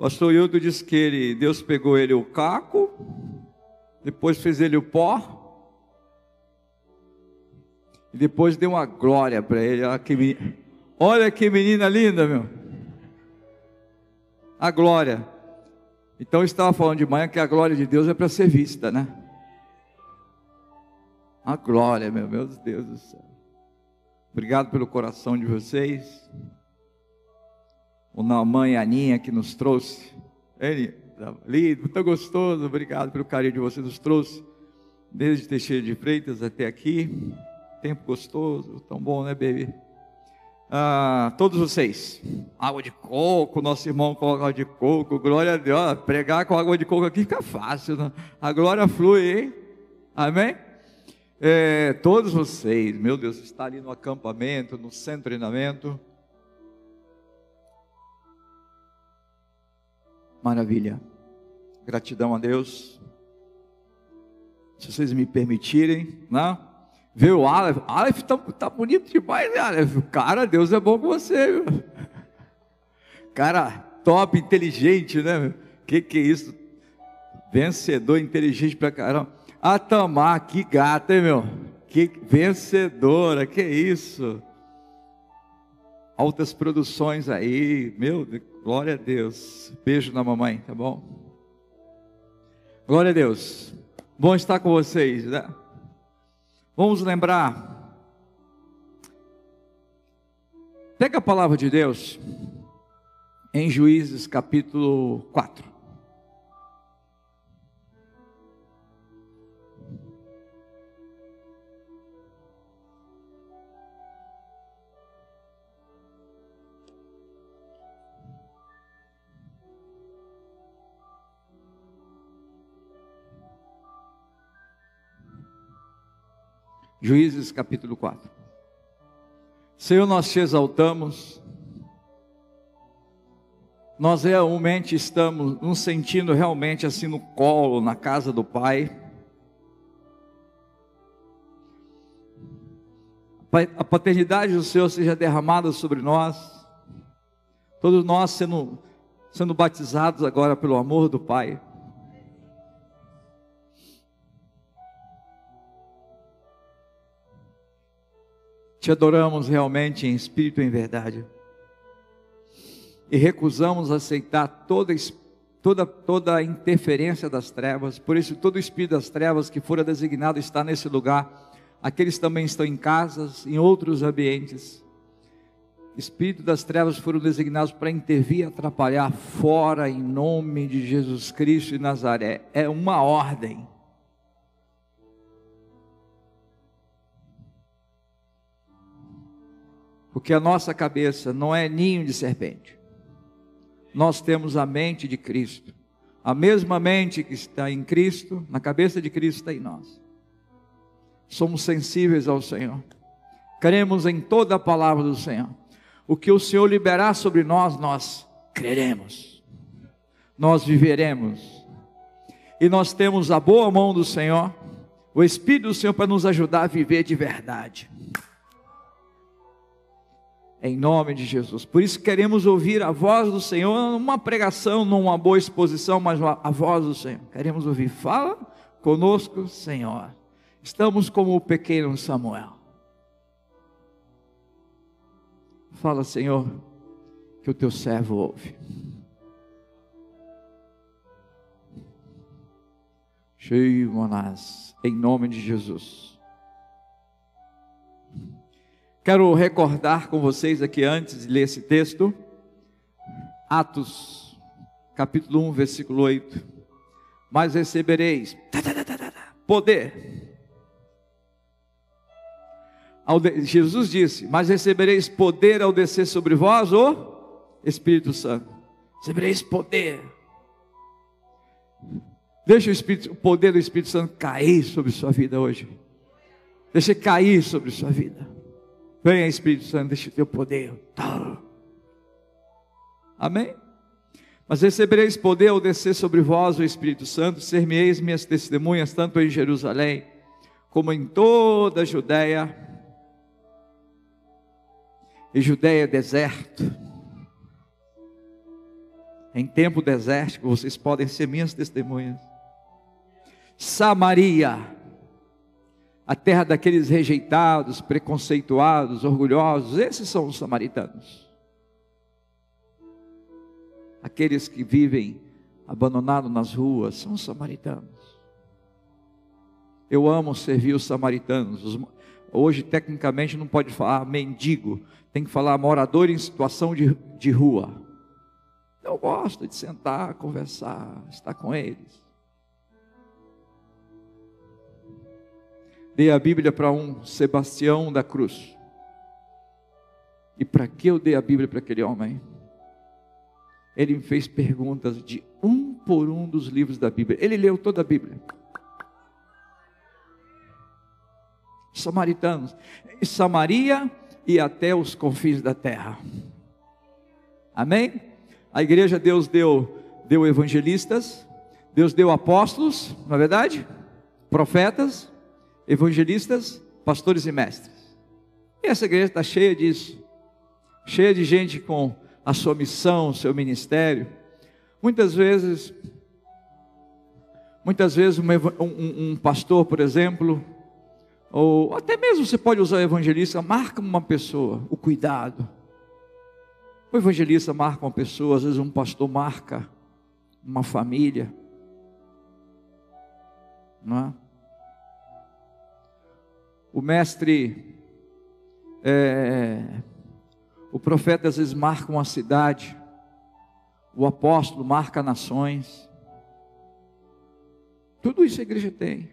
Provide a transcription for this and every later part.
pastor Hildo disse que ele, Deus pegou ele o caco, depois fez ele o pó, e depois deu uma glória para ele. Olha que, menina, olha que menina linda, meu. A glória. Então eu estava falando de manhã que a glória de Deus é para ser vista, né? A glória, meu, meu Deus do céu. Obrigado pelo coração de vocês. O Naamã e a Aninha que nos trouxe. Ele, lindo, muito gostoso. Obrigado pelo carinho de vocês. Nos trouxe desde Teixeira de Freitas até aqui. Tempo gostoso, tão bom, né, baby? Ah, todos vocês, água de coco, nosso irmão coloca água de coco, glória a Deus, pregar com água de coco aqui fica fácil, né? a glória flui, hein? Amém? É, todos vocês, meu Deus, está ali no acampamento, no centro de treinamento. Maravilha. Gratidão a Deus. Se vocês me permitirem, né? O Aleph. Aleph tá, tá bonito demais, né, Aleph? Cara, Deus é bom com você, viu? Cara, top, inteligente, né? Que que é isso? Vencedor, inteligente pra caramba. A Tamar, que gata, hein, meu? Que vencedora, que isso? Altas produções aí, meu, glória a Deus. Beijo na mamãe, tá bom? Glória a Deus. Bom estar com vocês, né? Vamos lembrar. Pega a palavra de Deus em Juízes capítulo 4. Juízes capítulo 4. Senhor, nós te exaltamos, nós realmente estamos nos sentindo realmente assim no colo, na casa do Pai. A paternidade do Senhor seja derramada sobre nós, todos nós sendo, sendo batizados agora pelo amor do Pai. Te adoramos realmente em espírito e em verdade. E recusamos aceitar toda, toda, toda a interferência das trevas. Por isso, todo o espírito das trevas que fora designado está nesse lugar. Aqueles também estão em casas, em outros ambientes. Espírito das trevas foram designados para intervir, atrapalhar fora em nome de Jesus Cristo e Nazaré. É uma ordem. Porque a nossa cabeça não é ninho de serpente. Nós temos a mente de Cristo. A mesma mente que está em Cristo, na cabeça de Cristo está em nós. Somos sensíveis ao Senhor. Cremos em toda a palavra do Senhor. O que o Senhor liberar sobre nós, nós creremos. Nós viveremos. E nós temos a boa mão do Senhor, o Espírito do Senhor para nos ajudar a viver de verdade em nome de Jesus. Por isso queremos ouvir a voz do Senhor, numa pregação, numa boa exposição, mas a voz do Senhor. Queremos ouvir, fala conosco, Senhor. Estamos como o pequeno Samuel. Fala, Senhor, que o teu servo ouve. Cheio, Manás, em nome de Jesus. Quero recordar com vocês aqui antes de ler esse texto, Atos, capítulo 1, versículo 8. Mas recebereis poder. Jesus disse: Mas recebereis poder ao descer sobre vós o Espírito Santo. Recebereis poder. Deixa o, Espírito, o poder do Espírito Santo cair sobre sua vida hoje. Deixa cair sobre sua vida. Venha Espírito Santo, deixa o teu poder. Amém? Mas recebereis poder ao descer sobre vós o Espírito Santo, ser-me-eis minhas testemunhas, tanto em Jerusalém, como em toda a Judéia, e Judéia deserto, Em tempo desértico, vocês podem ser minhas testemunhas. Samaria, a terra daqueles rejeitados, preconceituados, orgulhosos, esses são os samaritanos. Aqueles que vivem abandonados nas ruas são os samaritanos. Eu amo servir os samaritanos. Hoje, tecnicamente, não pode falar mendigo, tem que falar morador em situação de, de rua. Eu gosto de sentar, conversar, estar com eles. Dei a Bíblia para um Sebastião da Cruz. E para que eu dei a Bíblia para aquele homem? Ele me fez perguntas de um por um dos livros da Bíblia. Ele leu toda a Bíblia. Samaritanos, Samaria e até os confins da terra. Amém? A igreja Deus deu deu evangelistas, Deus deu apóstolos, não é verdade? Profetas, evangelistas, pastores e mestres. E essa igreja está cheia disso, cheia de gente com a sua missão, seu ministério. Muitas vezes, muitas vezes um, um, um pastor, por exemplo, ou até mesmo você pode usar o evangelista, marca uma pessoa, o cuidado. O evangelista marca uma pessoa, às vezes um pastor marca uma família. Não é? O mestre, é, o profeta às vezes marca uma cidade, o apóstolo marca nações. Tudo isso a igreja tem.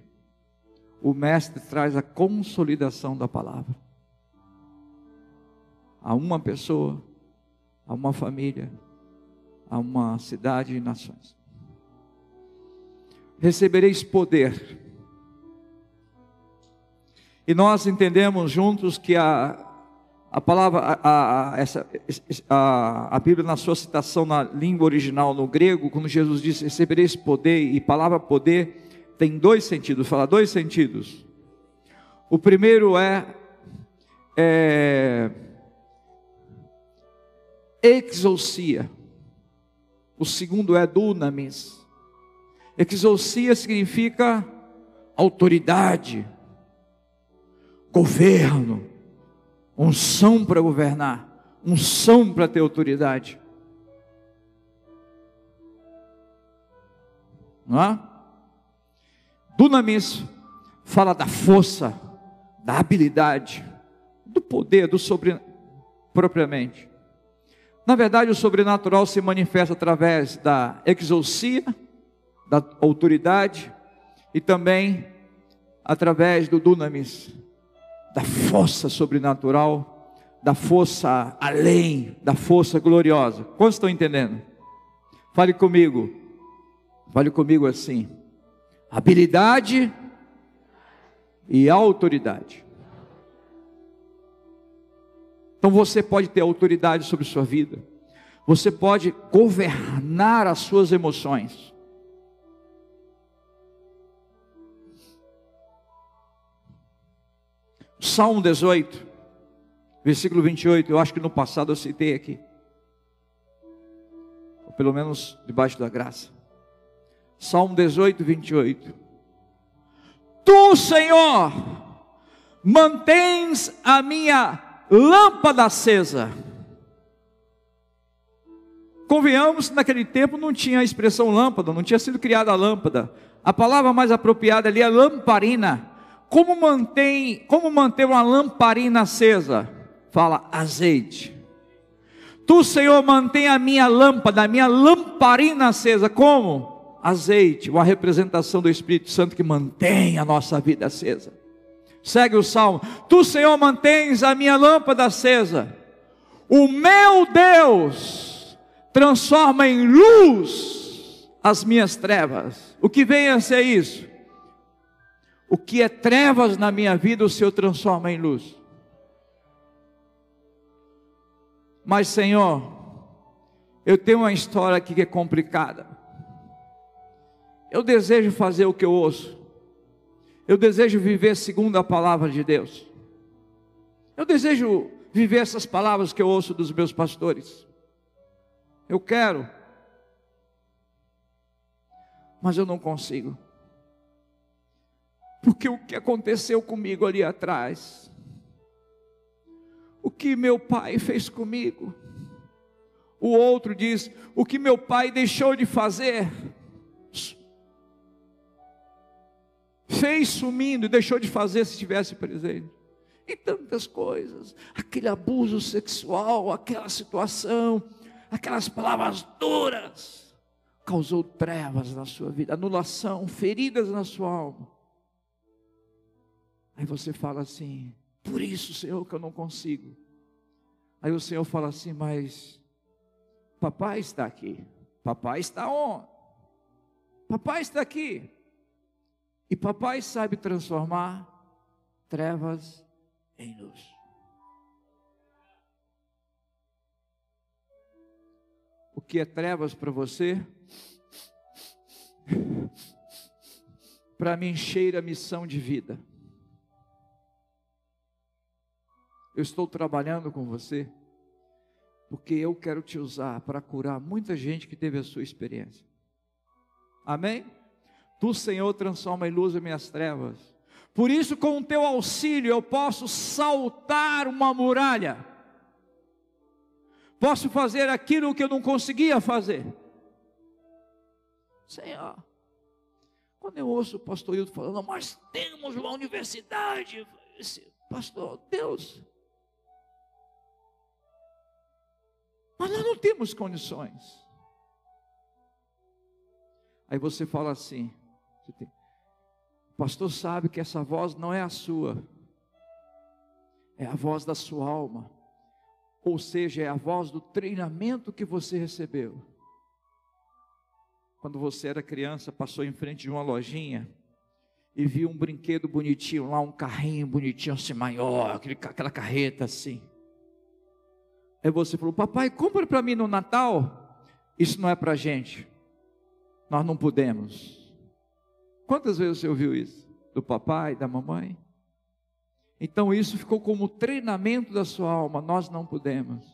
O mestre traz a consolidação da palavra. A uma pessoa, a uma família, a uma cidade e nações. Recebereis poder e nós entendemos juntos que a, a palavra, a, a, essa, a, a Bíblia, na sua citação na língua original, no grego, quando Jesus disse recebereis poder, e palavra poder tem dois sentidos, fala dois sentidos. O primeiro é, é exousia, o segundo é dunamis. Exousia significa autoridade, governo, unção para governar, unção para ter autoridade. Não é? Dunamis fala da força, da habilidade, do poder, do sobre propriamente. Na verdade, o sobrenatural se manifesta através da exousia, da autoridade e também através do dunamis, da força sobrenatural, da força além, da força gloriosa. Quantos estão entendendo? Fale comigo, fale comigo assim: habilidade e autoridade. Então você pode ter autoridade sobre sua vida, você pode governar as suas emoções, Salmo 18, versículo 28, eu acho que no passado eu citei aqui. Ou pelo menos debaixo da graça. Salmo 18, 28. Tu, Senhor, mantens a minha lâmpada acesa. Convenhamos que naquele tempo não tinha a expressão lâmpada, não tinha sido criada a lâmpada. A palavra mais apropriada ali é lamparina como mantém, como manter uma lamparina acesa? Fala azeite. Tu, Senhor, mantém a minha lâmpada, a minha lamparina acesa. Como? Azeite, uma representação do Espírito Santo que mantém a nossa vida acesa. Segue o salmo. Tu, Senhor, mantens a minha lâmpada acesa. O meu Deus transforma em luz as minhas trevas. O que vem a ser isso? O que é trevas na minha vida, o Senhor transforma em luz. Mas, Senhor, eu tenho uma história aqui que é complicada. Eu desejo fazer o que eu ouço. Eu desejo viver segundo a palavra de Deus. Eu desejo viver essas palavras que eu ouço dos meus pastores. Eu quero mas eu não consigo. Porque o que aconteceu comigo ali atrás, o que meu pai fez comigo, o outro diz: o que meu pai deixou de fazer, fez sumindo e deixou de fazer se estivesse presente. E tantas coisas, aquele abuso sexual, aquela situação, aquelas palavras duras, causou trevas na sua vida, anulação, feridas na sua alma. Aí você fala assim: por isso, Senhor, que eu não consigo. Aí o Senhor fala assim: mas papai está aqui. Papai está onde? Papai está aqui. E papai sabe transformar trevas em luz. O que é trevas para você? Para mim cheira a missão de vida. Eu estou trabalhando com você porque eu quero te usar para curar muita gente que teve a sua experiência. Amém? Tu, Senhor, transforma em luz as minhas trevas. Por isso, com o teu auxílio, eu posso saltar uma muralha. Posso fazer aquilo que eu não conseguia fazer. Senhor, quando eu ouço o pastor Hilton falando, nós temos uma universidade, pastor, Deus, Mas nós não temos condições. Aí você fala assim: o pastor sabe que essa voz não é a sua, é a voz da sua alma, ou seja, é a voz do treinamento que você recebeu. Quando você era criança, passou em frente de uma lojinha e viu um brinquedo bonitinho lá, um carrinho bonitinho assim maior, aquele, aquela carreta assim. Aí você falou, papai, compra para mim no Natal. Isso não é para gente. Nós não podemos. Quantas vezes você ouviu isso? Do papai, da mamãe? Então isso ficou como treinamento da sua alma. Nós não podemos.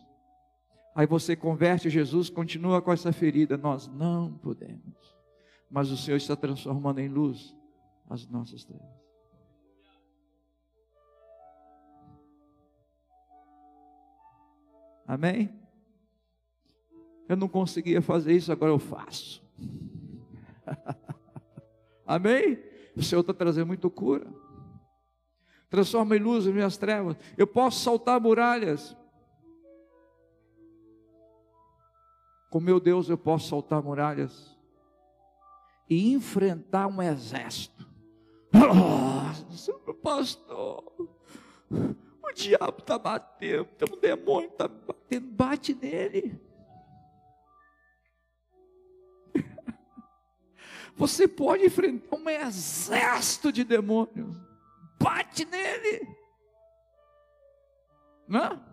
Aí você converte Jesus, continua com essa ferida. Nós não podemos. Mas o Senhor está transformando em luz as nossas trevas. Amém? Eu não conseguia fazer isso, agora eu faço. Amém? O Senhor está trazendo muito cura. Transforma em luz as minhas trevas. Eu posso saltar muralhas. Com meu Deus eu posso saltar muralhas e enfrentar um exército. Oh, pastor, diabo está batendo, tem um demônio está batendo, bate nele. Você pode enfrentar um exército de demônios, bate nele. Não?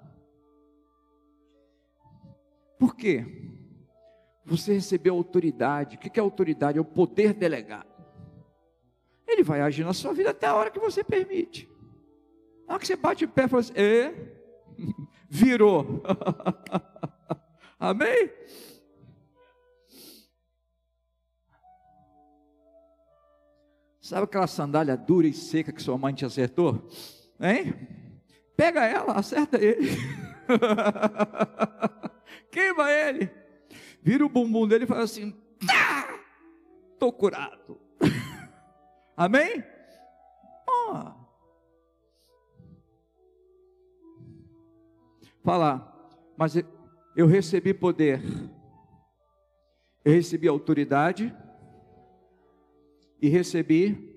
Por quê? Você recebeu autoridade. O que é autoridade? É o poder delegado. Ele vai agir na sua vida até a hora que você permite. Hora que você bate o pé e fala assim, e virou. Amém? Sabe aquela sandália dura e seca que sua mãe te acertou? Hein? Pega ela, acerta ele. Queima ele. Vira o bumbum dele e fala assim: tá, tô curado. Amém? Oh. Falar, mas eu recebi poder, eu recebi autoridade e recebi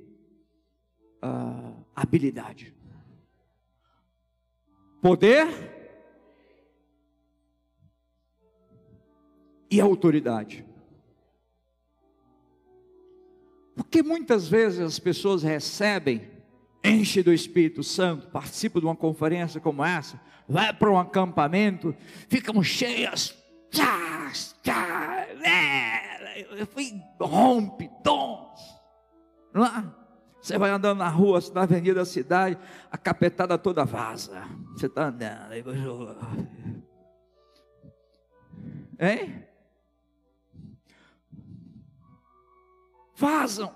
uh, habilidade. Poder e autoridade. Porque muitas vezes as pessoas recebem, enchem do Espírito Santo, participam de uma conferência como essa, vai para um acampamento, ficam cheias, tchá, tchá, é, rompe dons. Lá, você vai andando na rua, na avenida da cidade, a capetada toda vaza. Você está andando, aí Hein? vazam.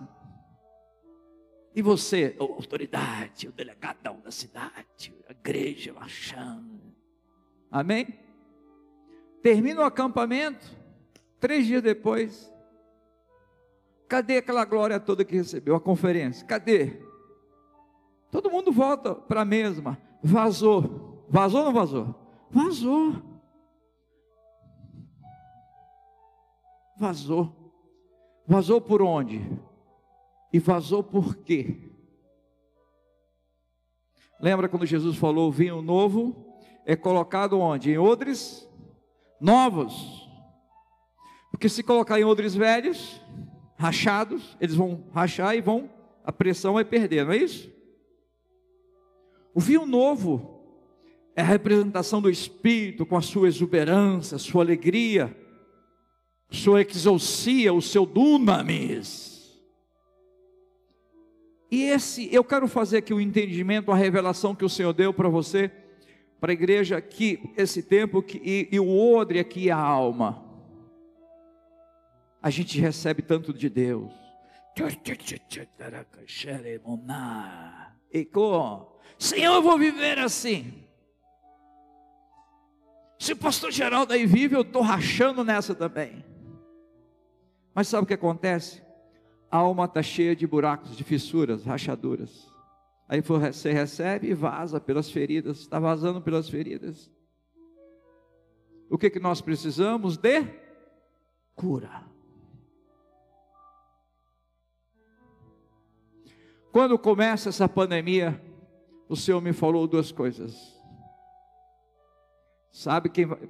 E você, a autoridade, o delegadão da cidade, a igreja marchando. Amém? Termina o acampamento, três dias depois, cadê aquela glória toda que recebeu, a conferência? Cadê? Todo mundo volta para a mesma, vazou. Vazou ou não vazou? Vazou. Vazou. Vazou por onde? E vazou por quê? Lembra quando Jesus falou: vinho novo é colocado onde? Em odres novos. Porque se colocar em odres velhos, rachados, eles vão rachar e vão, a pressão vai perder, não é isso? O vinho novo é a representação do Espírito com a sua exuberância, sua alegria, sua exousia, o seu dunamis. E esse, eu quero fazer aqui o um entendimento, a revelação que o Senhor deu para você, para a igreja, que esse tempo que, e, e o odre aqui é a alma. A gente recebe tanto de Deus. Senhor, eu vou viver assim. Se o pastor Geraldo aí vive, eu estou rachando nessa também. Mas sabe o que acontece? A alma está cheia de buracos, de fissuras, rachaduras. Aí você recebe e vaza pelas feridas, está vazando pelas feridas. O que, que nós precisamos de? Cura. Quando começa essa pandemia, o Senhor me falou duas coisas. Sabe quem vai,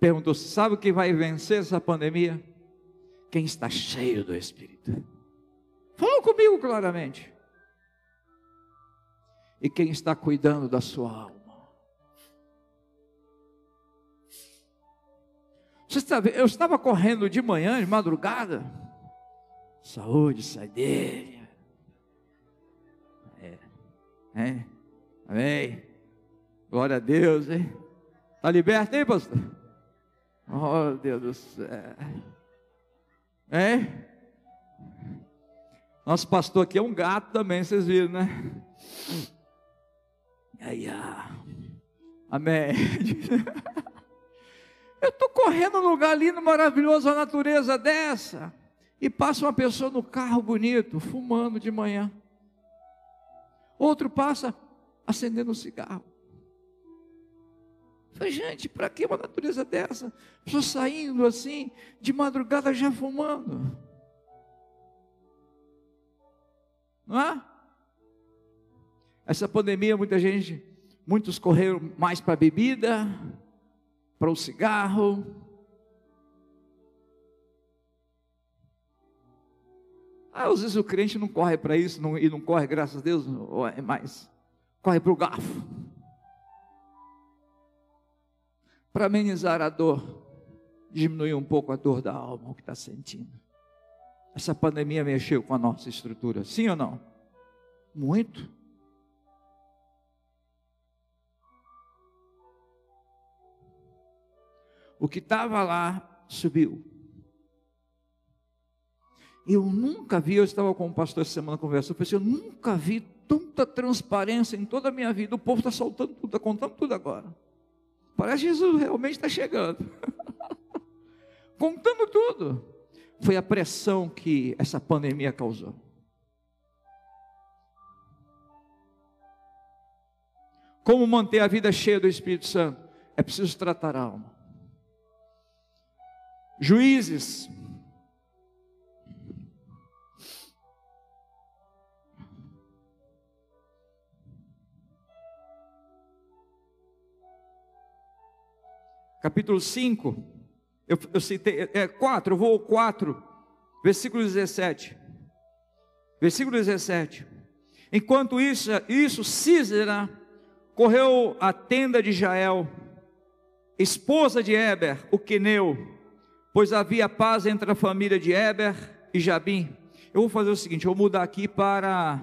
perguntou, sabe quem vai vencer essa pandemia? Quem está cheio do Espírito. Comigo claramente. E quem está cuidando da sua alma. Você está, eu estava correndo de manhã, de madrugada. Saúde, sai dele. É. É. Amém. Glória a Deus, hein? Está liberto, hein, pastor? Oh, Deus do céu. É? Nosso pastor aqui é um gato também, vocês viram, né? Ah. Amém. Eu estou correndo num lugar lindo, maravilhoso, a natureza dessa. E passa uma pessoa no carro bonito, fumando de manhã. Outro passa acendendo um cigarro. Falei, gente, para que uma natureza dessa? Pessoa saindo assim, de madrugada já fumando. Não é? Essa pandemia, muita gente, muitos correram mais para a bebida, para o cigarro. Ah, às vezes o crente não corre para isso não, e não corre, graças a Deus, é mais corre para o garfo. Para amenizar a dor, diminuir um pouco a dor da alma, o que está sentindo. Essa pandemia mexeu com a nossa estrutura, sim ou não? Muito. O que estava lá subiu. Eu nunca vi, eu estava com o pastor essa semana conversando, eu pensei, eu nunca vi tanta transparência em toda a minha vida. O povo está soltando tudo, está contando tudo agora. Parece que Jesus realmente está chegando. contando tudo. Foi a pressão que essa pandemia causou. Como manter a vida cheia do Espírito Santo? É preciso tratar a alma. Juízes capítulo 5, eu, eu citei, é 4, eu vou ao 4, versículo 17. Versículo 17. Enquanto isso, isso Císera correu à tenda de Jael, esposa de Eber, o queneu, pois havia paz entre a família de Eber e Jabim. Eu vou fazer o seguinte, eu vou mudar aqui para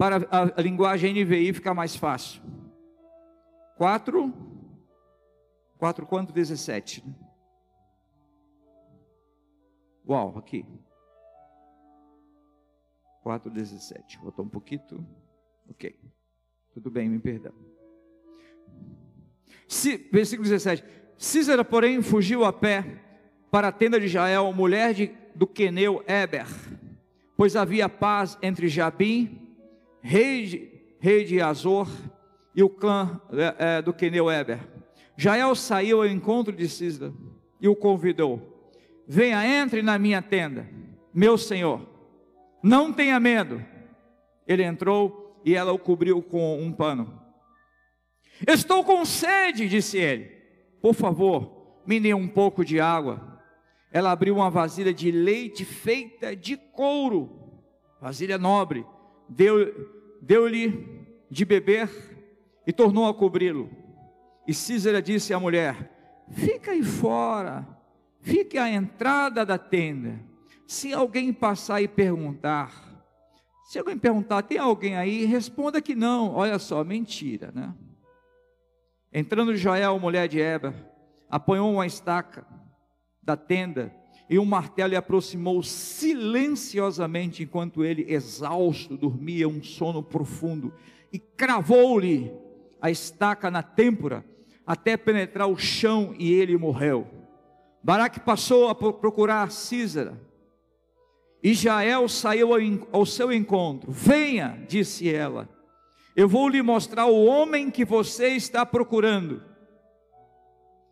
para a, linguagem NVI ficar mais fácil. 4, 4 quanto? 17. Uau, aqui. 4, 17. Vou botar um pouquinho. Ok. Tudo bem, me perdão. Se, versículo 17. Císera, porém, fugiu a pé para a tenda de Jael, mulher de, do queneu Eber, pois havia paz entre Jabim, rei de, rei de Azor, e o clã é, é, do queneu Eber. Jael saiu ao encontro de Císera e o convidou: Venha, entre na minha tenda, meu senhor, não tenha medo. Ele entrou e ela o cobriu com um pano. Estou com sede, disse ele. Por favor, me dê um pouco de água ela abriu uma vasilha de leite feita de couro, vasilha nobre, deu-lhe deu de beber e tornou a cobri-lo. E Císera disse à mulher: Fica aí fora, fique à entrada da tenda. Se alguém passar e perguntar, se alguém perguntar, tem alguém aí? Responda que não. Olha só, mentira, né? Entrando Joel, mulher de Eber, apanhou uma estaca da tenda e um martelo e aproximou silenciosamente enquanto ele, exausto, dormia um sono profundo e cravou-lhe a estaca na têmpora até penetrar o chão e ele morreu. Baraque passou a procurar Císara. E Jael saiu ao seu encontro. Venha, disse ela. Eu vou lhe mostrar o homem que você está procurando.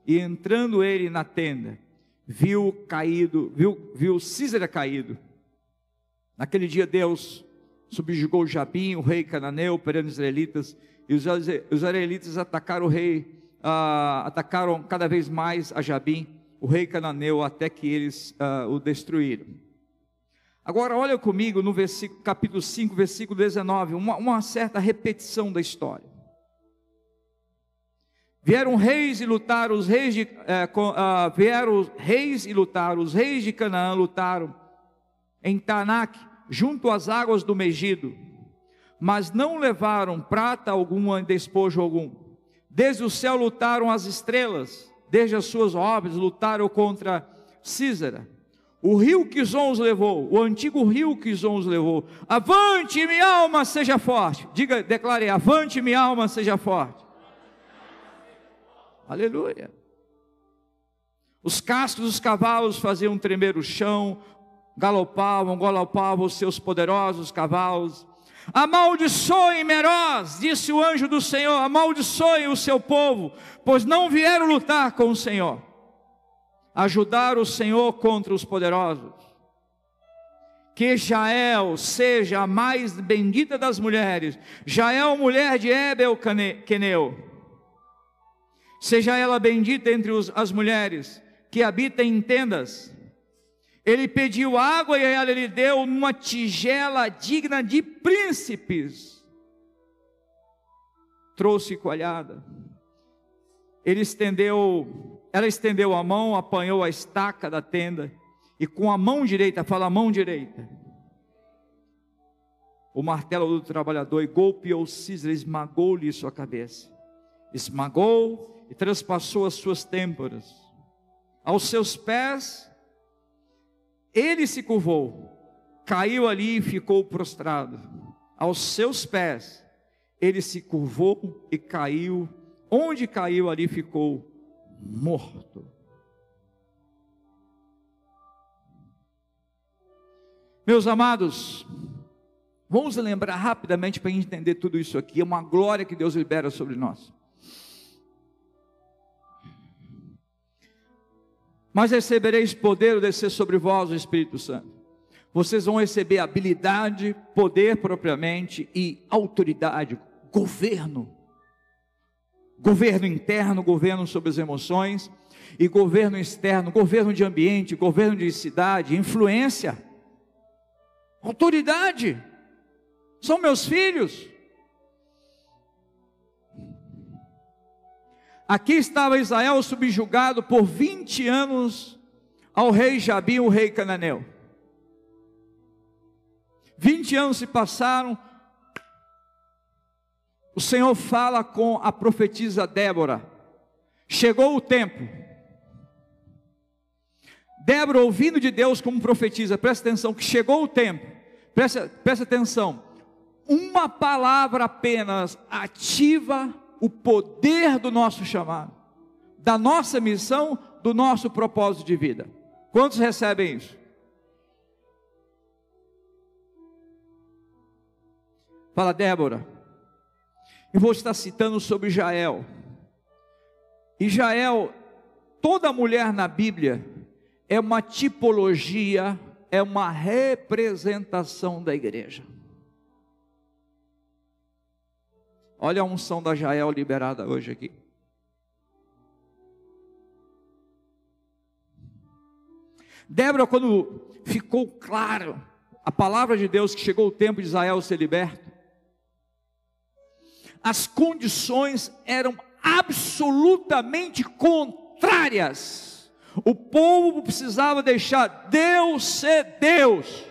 E entrando ele na tenda, viu caído, viu, viu Císera caído. Naquele dia Deus subjugou Jabim, o rei cananeu, perante os israelitas, e os, os israelitas atacaram o rei, uh, atacaram cada vez mais a Jabim, o rei cananeu, até que eles uh, o destruíram. Agora olha comigo no versículo, capítulo 5, versículo 19, uma, uma certa repetição da história. Vieram reis e lutaram, os reis de, é, com, uh, vieram reis e lutaram, os reis de Canaã lutaram em Tanak, junto às águas do Megido, mas não levaram prata alguma em despojo algum. Desde o céu lutaram as estrelas, desde as suas obras lutaram contra Císara. O rio Quizon os levou, o antigo rio Quizon os levou. Avante, minha alma, seja forte. Diga, declare, avante, minha alma, seja forte. Aleluia. Os cascos dos cavalos faziam tremer o chão, galopavam, galopavam os seus poderosos cavalos. Amaldiçoe Meroz, disse o anjo do Senhor, amaldiçoe o seu povo, pois não vieram lutar com o Senhor, ajudar o Senhor contra os poderosos. Que Jael seja a mais bendita das mulheres, Jael, mulher de Ebel Queneu, seja ela bendita entre os, as mulheres que habitam em tendas. Ele pediu água e ela lhe deu uma tigela digna de príncipes. Trouxe coalhada. Ele estendeu, ela estendeu a mão, apanhou a estaca da tenda e com a mão direita, fala a mão direita, o martelo do trabalhador e golpeou Cisra, esmagou-lhe sua cabeça. Esmagou e transpassou as suas têmporas. Aos seus pés, ele se curvou, caiu ali e ficou prostrado. Aos seus pés, ele se curvou e caiu. Onde caiu, ali ficou morto. Meus amados, vamos lembrar rapidamente para entender tudo isso aqui. É uma glória que Deus libera sobre nós. Mas recebereis poder descer sobre vós o Espírito Santo. Vocês vão receber habilidade, poder propriamente e autoridade, governo. Governo interno, governo sobre as emoções, e governo externo, governo de ambiente, governo de cidade, influência, autoridade. São meus filhos. Aqui estava Israel subjugado por 20 anos ao rei Jabim, o rei cananeu. 20 anos se passaram. O Senhor fala com a profetisa Débora. Chegou o tempo. Débora, ouvindo de Deus como profetiza, presta atenção, que chegou o tempo, presta, presta atenção, uma palavra apenas ativa o poder do nosso chamado, da nossa missão, do nosso propósito de vida. Quantos recebem isso? Fala, Débora. Eu vou estar citando sobre Jael. E Jael, toda mulher na Bíblia é uma tipologia, é uma representação da igreja. Olha a unção da Jael liberada hoje aqui. Débora, quando ficou claro a palavra de Deus que chegou o tempo de Israel ser liberto, as condições eram absolutamente contrárias. O povo precisava deixar Deus ser Deus.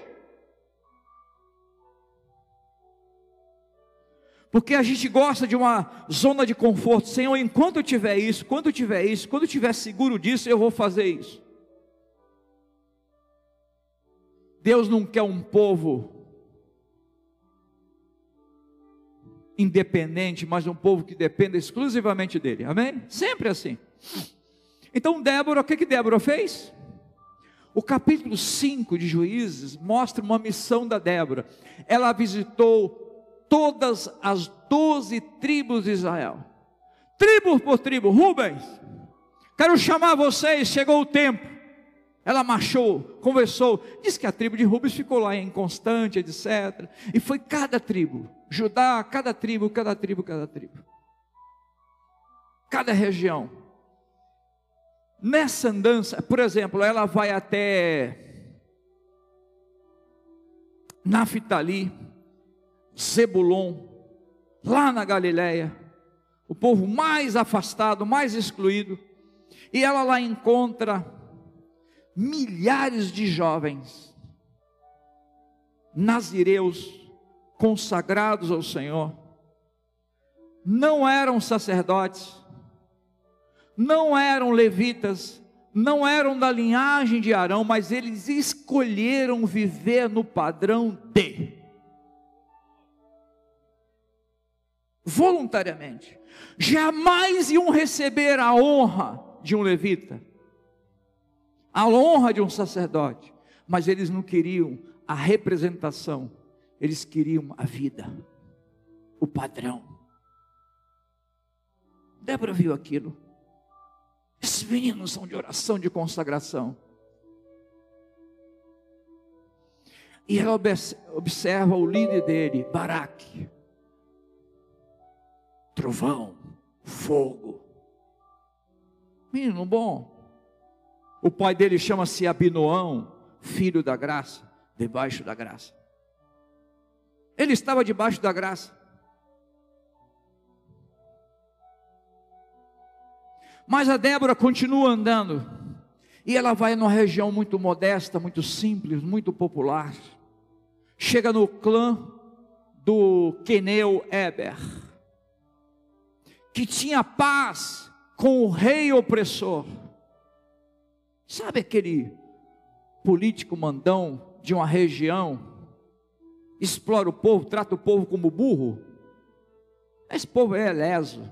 Porque a gente gosta de uma zona de conforto. Senhor, enquanto eu tiver isso, quando eu tiver isso, quando eu tiver seguro disso, eu vou fazer isso. Deus não quer um povo independente, mas um povo que dependa exclusivamente dele. Amém? Sempre assim. Então, Débora, o que, que Débora fez? O capítulo 5 de Juízes mostra uma missão da Débora. Ela visitou todas as doze tribos de Israel, tribo por tribo. Rubens, quero chamar vocês, chegou o tempo. Ela marchou, conversou, disse que a tribo de Rubens ficou lá em Constante, etc. E foi cada tribo, Judá, cada tribo, cada tribo, cada tribo. Cada região. Nessa andança, por exemplo, ela vai até Naftali, Zebulon, lá na Galileia, o povo mais afastado, mais excluído, e ela lá encontra milhares de jovens, nazireus, consagrados ao Senhor, não eram sacerdotes, não eram levitas, não eram da linhagem de Arão, mas eles escolheram viver no padrão de voluntariamente. Jamais iam receber a honra de um levita, a honra de um sacerdote, mas eles não queriam a representação, eles queriam a vida, o padrão. Débora viu aquilo. Esses meninos são de oração, de consagração. E ela observa o líder dele, Baraque. Trovão, fogo. Menino bom. O pai dele chama-se Abinoão, filho da graça, debaixo da graça. Ele estava debaixo da graça. Mas a Débora continua andando. E ela vai numa região muito modesta, muito simples, muito popular. Chega no clã do Queneu Eber, que tinha paz com o rei opressor. Sabe aquele político mandão de uma região? Explora o povo, trata o povo como burro? Esse povo é leso.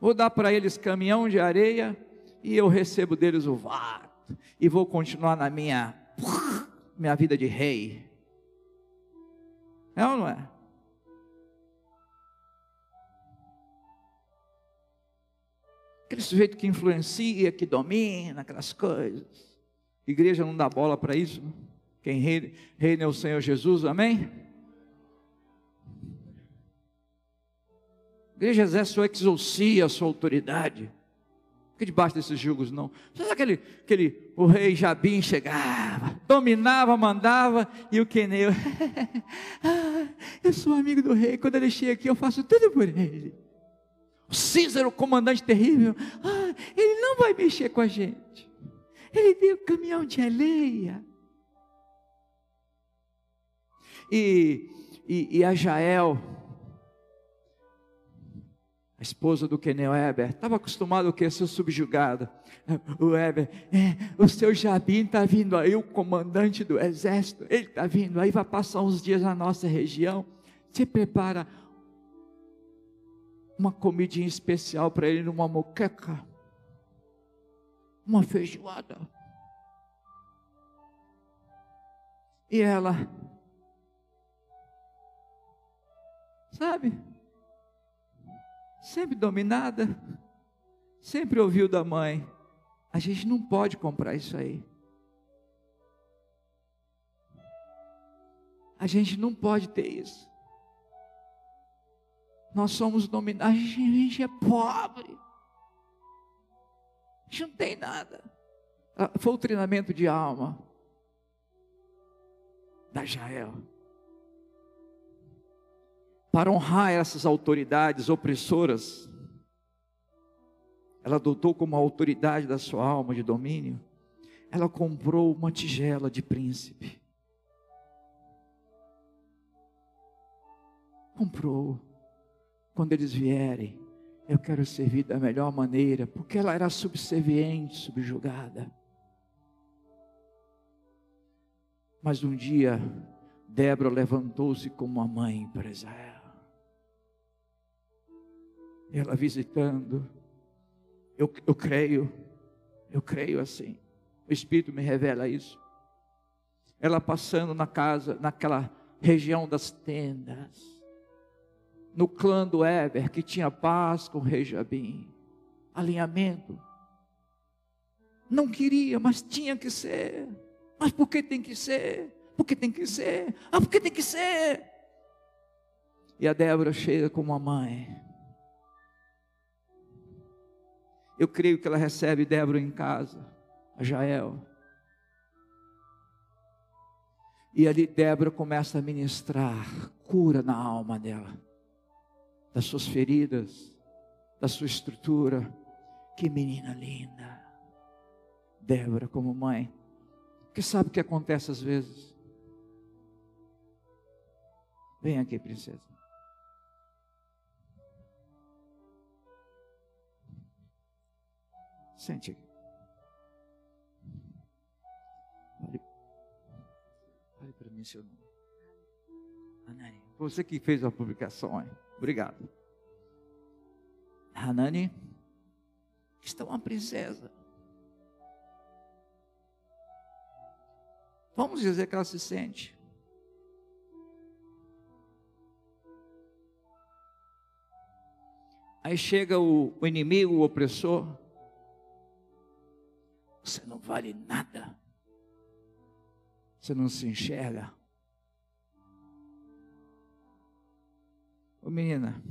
Vou dar para eles caminhão de areia e eu recebo deles o vato. E vou continuar na minha, minha vida de rei. É ou não é? Aquele sujeito que influencia, que domina aquelas coisas. Igreja não dá bola para isso. Quem reina, reina é o Senhor Jesus, amém? igreja exerce sua exorcia, sua autoridade. Fica debaixo desses julgos, não. Sabe aquele, aquele, o rei Jabim chegava, dominava, mandava, e o Queneu, ah, eu sou amigo do rei, quando ele chega aqui eu faço tudo por ele. Cícero, comandante terrível, ah, ele não vai mexer com a gente. Ele deu caminhão de areia. E, e, e a Jael, esposa do Kenel Weber, estava acostumado a ser subjugada. O Weber, é, o seu Jabim está vindo aí, o comandante do exército, ele está vindo aí, vai passar uns dias na nossa região. Você prepara uma comidinha especial para ele numa moqueca, uma feijoada. E ela, sabe, sempre dominada, sempre ouviu da mãe: a gente não pode comprar isso aí. A gente não pode ter isso. Nós somos dominados, a gente é pobre. A gente não tem nada. Ah, foi o treinamento de alma da Jael. Para honrar essas autoridades opressoras, ela adotou como autoridade da sua alma de domínio, ela comprou uma tigela de príncipe. Comprou. Quando eles vierem, eu quero servir da melhor maneira, porque ela era subserviente, subjugada. Mas um dia, Débora levantou-se como uma mãe para Israel. Ela visitando, eu, eu creio, eu creio assim. O Espírito me revela isso. Ela passando na casa, naquela região das tendas, no clã do Eber, que tinha paz com o rei Jabim, alinhamento. Não queria, mas tinha que ser. Mas por que tem que ser? Porque tem que ser. Ah, porque tem que ser. E a Débora chega como uma mãe. Eu creio que ela recebe Débora em casa, a Jael. E ali Débora começa a ministrar cura na alma dela, das suas feridas, da sua estrutura. Que menina linda. Débora como mãe. Porque sabe o que acontece às vezes? Vem aqui, princesa. Sente aqui. Fale, fale para mim seu nome. Anani, você que fez a publicação, hein? Obrigado. Hanani, está uma princesa. Vamos dizer que ela se sente. Aí chega o, o inimigo, o opressor. Você não vale nada. Você não se enxerga. Ô menina,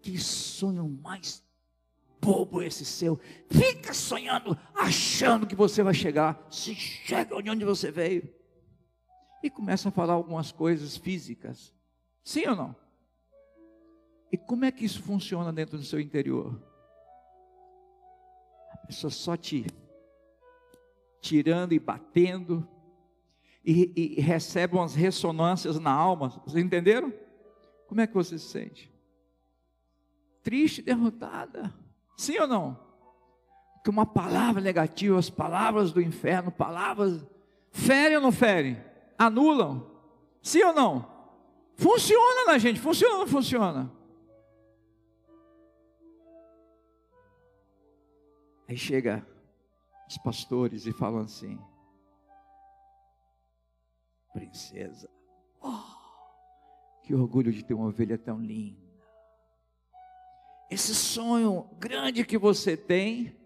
que sonho mais bobo esse seu. Fica sonhando, achando que você vai chegar. Se chega onde você veio. E começa a falar algumas coisas físicas. Sim ou não? E como é que isso funciona dentro do seu interior? A pessoa só te tirando e batendo e, e recebe umas ressonâncias na alma. Vocês entenderam? Como é que você se sente? Triste, derrotada. Sim ou não? Porque uma palavra negativa, as palavras do inferno, palavras, ferem ou não ferem? Anulam? Sim ou não? Funciona na gente, funciona ou não funciona? Aí chega os pastores e falam assim: Princesa, oh, que orgulho de ter uma ovelha tão linda esse sonho grande que você tem,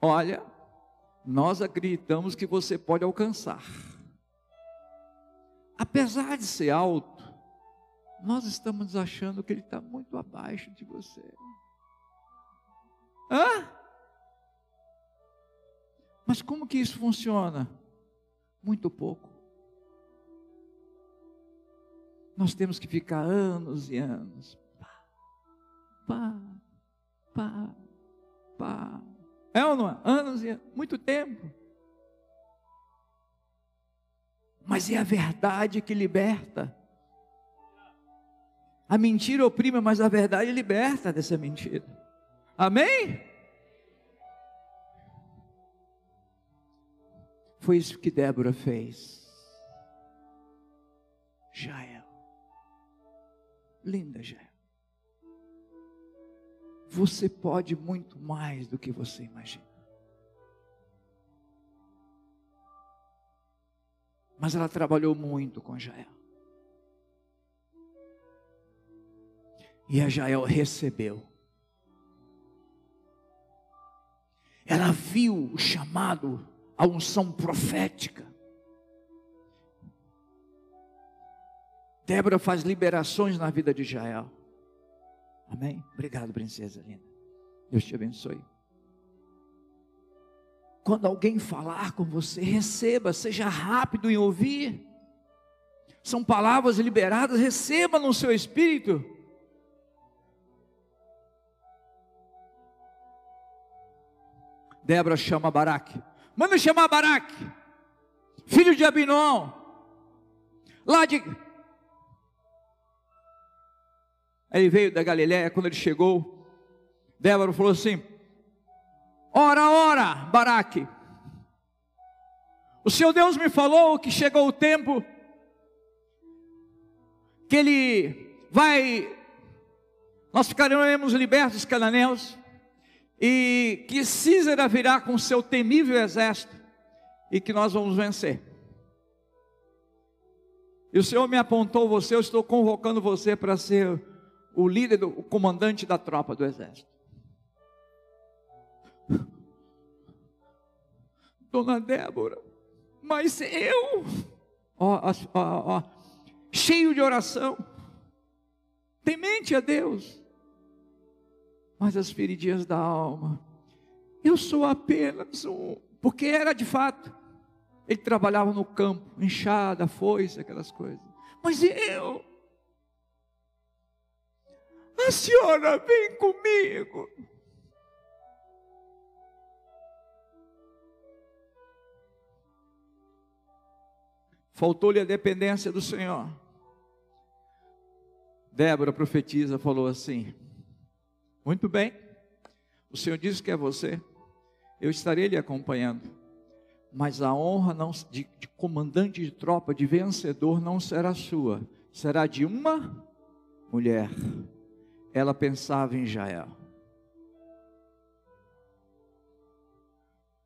olha, nós acreditamos que você pode alcançar. Apesar de ser alto, nós estamos achando que ele está muito abaixo de você. Hã? Mas como que isso funciona? Muito pouco. Nós temos que ficar anos e anos pá, pá, pá. É ou não é? Anos e muito tempo. Mas é a verdade que liberta. A mentira oprime, mas a verdade liberta dessa mentira. Amém? Foi isso que Débora fez. Jael. Linda Jael. Você pode muito mais do que você imagina. Mas ela trabalhou muito com Jael. E a Jael recebeu. Ela viu o chamado, a unção profética. Débora faz liberações na vida de Jael. Amém? Obrigado, princesa linda. Deus te abençoe. Quando alguém falar com você, receba, seja rápido em ouvir. São palavras liberadas, receba no seu espírito. Débora chama Baraque. Manda chamar Baraque, filho de Abinom, lá de. Ele veio da Galiléia, quando ele chegou, Débora falou assim: Ora, ora, Baraque, o Senhor Deus me falou que chegou o tempo que Ele vai, nós ficaremos libertos dos cananeus, e que Císera virá com seu temível exército e que nós vamos vencer. E o Senhor me apontou você, eu estou convocando você para ser o líder, o comandante da tropa do exército. Dona Débora, mas eu, ó, ó, ó, cheio de oração, temente a Deus, mas as feridinhas da alma. Eu sou apenas um, porque era de fato. Ele trabalhava no campo, enxada, foice, aquelas coisas. Mas eu? A senhora vem comigo. Faltou-lhe a dependência do Senhor. Débora profetiza, falou assim: muito bem. O Senhor disse que é você. Eu estarei lhe acompanhando. Mas a honra não, de, de comandante de tropa, de vencedor, não será sua. Será de uma mulher. Ela pensava em Jael.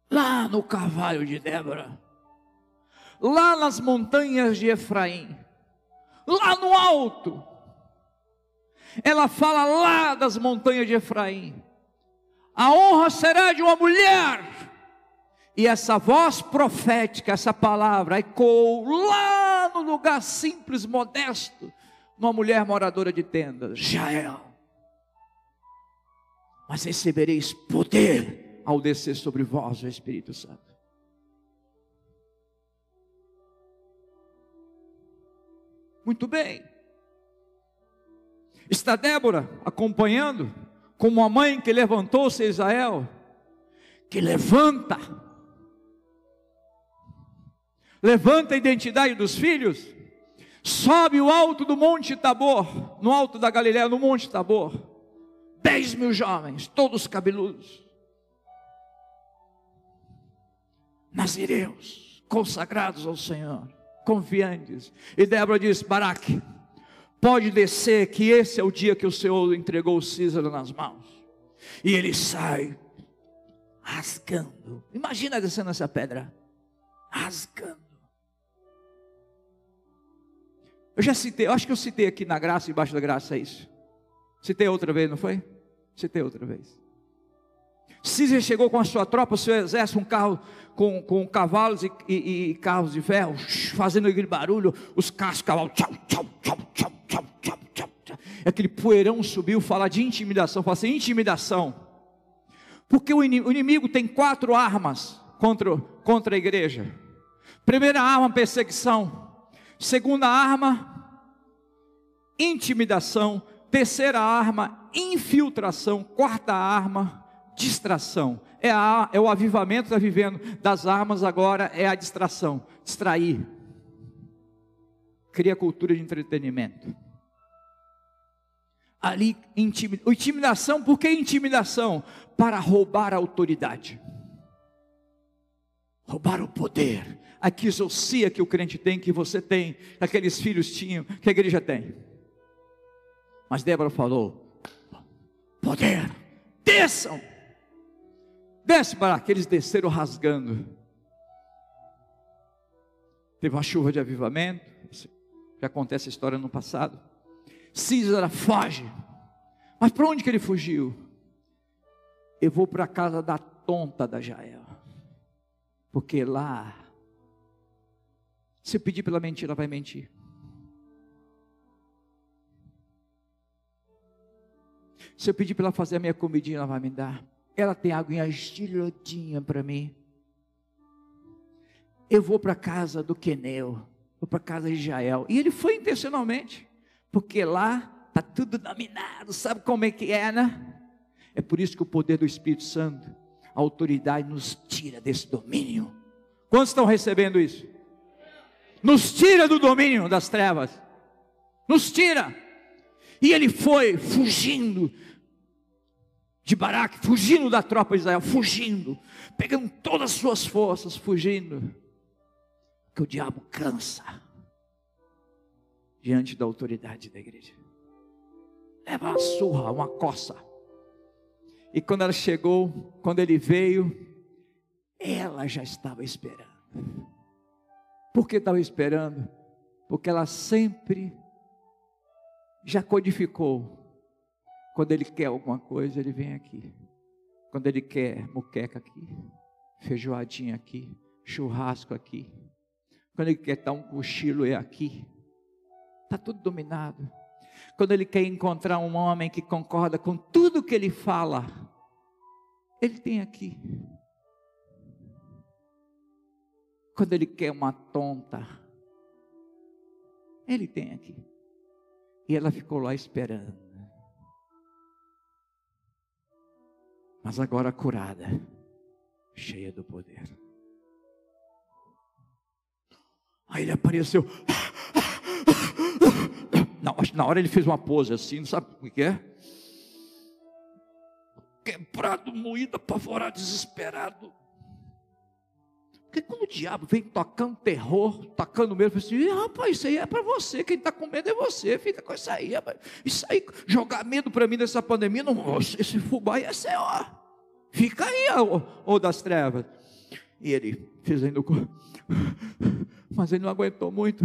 Lá no cavalo de Débora. Lá nas montanhas de Efraim. Lá no alto ela fala lá das montanhas de Efraim. A honra será de uma mulher. E essa voz profética, essa palavra, ecoou lá no lugar simples, modesto, numa mulher moradora de tendas, Jael. Mas recebereis poder ao descer sobre vós o Espírito Santo. Muito bem. Está Débora acompanhando, como a mãe que levantou-se Israel, que levanta, levanta a identidade dos filhos, sobe o alto do Monte Tabor, no alto da Galiléia, no Monte Tabor, dez mil jovens, todos cabeludos, nazireus, consagrados ao Senhor, confiantes, e Débora diz: Baraque, Pode descer, que esse é o dia que o Senhor entregou o Císaro nas mãos. E ele sai rasgando. Imagina descendo essa pedra, rasgando. Eu já citei, eu acho que eu citei aqui na graça, embaixo da graça, é isso. Citei outra vez, não foi? Citei outra vez. Císar chegou com a sua tropa, o seu exército, um carro com, com cavalos e, e, e carros de ferro, fazendo aquele barulho, os carros, cavalos, tchau, tchau, tchau, tchau, tchau, tchau, tchau, tchau. Aquele poeirão subiu, fala de intimidação, fala assim, intimidação. Porque o inimigo tem quatro armas contra, contra a igreja. Primeira arma, perseguição. Segunda arma, intimidação. Terceira arma, infiltração. Quarta arma, distração. É, a, é o avivamento está vivendo das armas, agora é a distração. Distrair. Cria cultura de entretenimento. ali intimidação, por que intimidação? Para roubar a autoridade, roubar o poder, a quisocia que o crente tem, que você tem, que aqueles filhos tinham, que a igreja tem. Mas Débora falou: poder, desçam, desce para aqueles desceram rasgando. Teve uma chuva de avivamento, já acontece a história no passado. Císara foge. Mas para onde que ele fugiu? Eu vou para a casa da tonta da Jael. Porque lá, se eu pedir pela mentira, vai mentir. Se eu pedir para ela fazer a minha comidinha, ela vai me dar. Ela tem aguinha geludinha para mim. Eu vou para casa do Queneu, vou para casa de Jael. E ele foi intencionalmente porque lá está tudo dominado, sabe como é que é, né? É por isso que o poder do Espírito Santo, a autoridade nos tira desse domínio. Quantos estão recebendo isso? Nos tira do domínio das trevas, nos tira. E ele foi fugindo de Baraque, fugindo da tropa de Israel, fugindo, pegando todas as suas forças, fugindo, que o diabo cansa diante da autoridade da igreja. Leva uma surra, uma coça. E quando ela chegou, quando ele veio, ela já estava esperando. Por que estava esperando? Porque ela sempre já codificou. Quando ele quer alguma coisa, ele vem aqui. Quando ele quer moqueca aqui, feijoadinha aqui, churrasco aqui. Quando ele quer dar um cochilo, é aqui. Está tudo dominado. Quando ele quer encontrar um homem que concorda com tudo que ele fala, ele tem aqui. Quando ele quer uma tonta, ele tem aqui. E ela ficou lá esperando. Mas agora curada, cheia do poder. Aí ele apareceu. Não, acho que na hora ele fez uma pose assim, não sabe o que é? Quebrado, moído, apavorado, desesperado. Porque quando o diabo vem tocando terror, tocando medo, assim, rapaz, isso aí é para você, quem está com medo é você, fica com isso aí, rapaz. Isso aí, jogar medo para mim nessa pandemia, não, esse fubá é seu, ó. Fica aí, ó, ó das trevas. E ele fez ainda o mas ele não aguentou muito.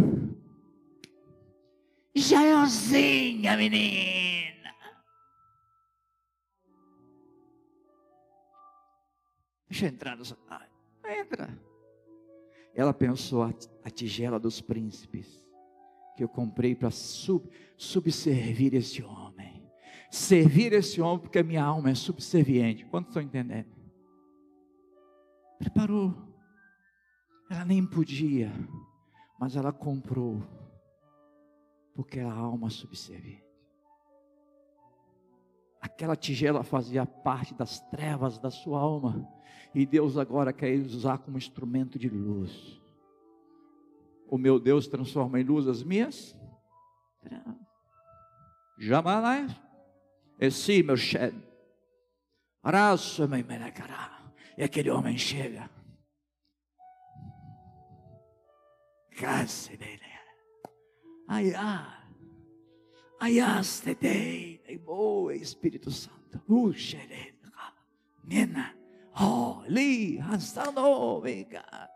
Jaelzinha, menina. Deixa eu entrar nessa. Ah, entra. Ela pensou a, a tigela dos príncipes que eu comprei para sub, subservir esse homem. Servir esse homem porque a minha alma é subserviente. Quantos estão entendendo? Preparou. Ela nem podia, mas ela comprou porque era alma subserviente. Aquela tigela fazia parte das trevas da sua alma, e Deus agora quer usar como instrumento de luz. O meu Deus transforma em luz as minhas Jamais. Esse meu chefe. Meu E aquele homem chega. Case dele. Aiá. Aiastedei. Boa Espírito Santo. Nena. Oh, li. Hansano. Vem cá.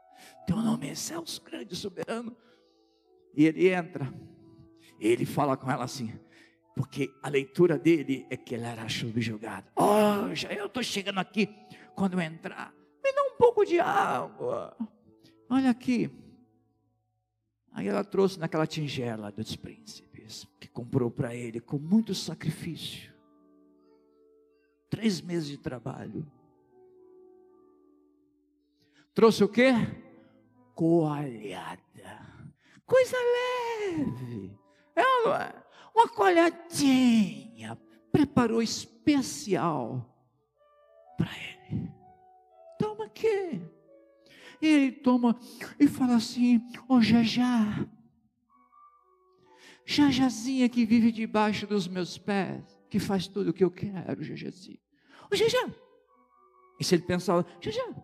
Teu nome é Celso Grande Soberano. E ele entra. Ele fala com ela assim. Porque a leitura dele é que ele era subjugado. Oh, já eu estou chegando aqui. Quando eu entrar, me dá um pouco de água. Olha aqui. Aí ela trouxe naquela tingela dos príncipes, que comprou para ele com muito sacrifício. Três meses de trabalho. Trouxe o quê? Coalhada. Coisa leve. É uma coalhadinha. Preparou especial para ele. Toma aqui. E ele toma e fala assim: Ô oh, Jajá, Jajazinha que vive debaixo dos meus pés, que faz tudo o que eu quero, Jajazinha. Ô Jajá! E se ele pensava, Jajá,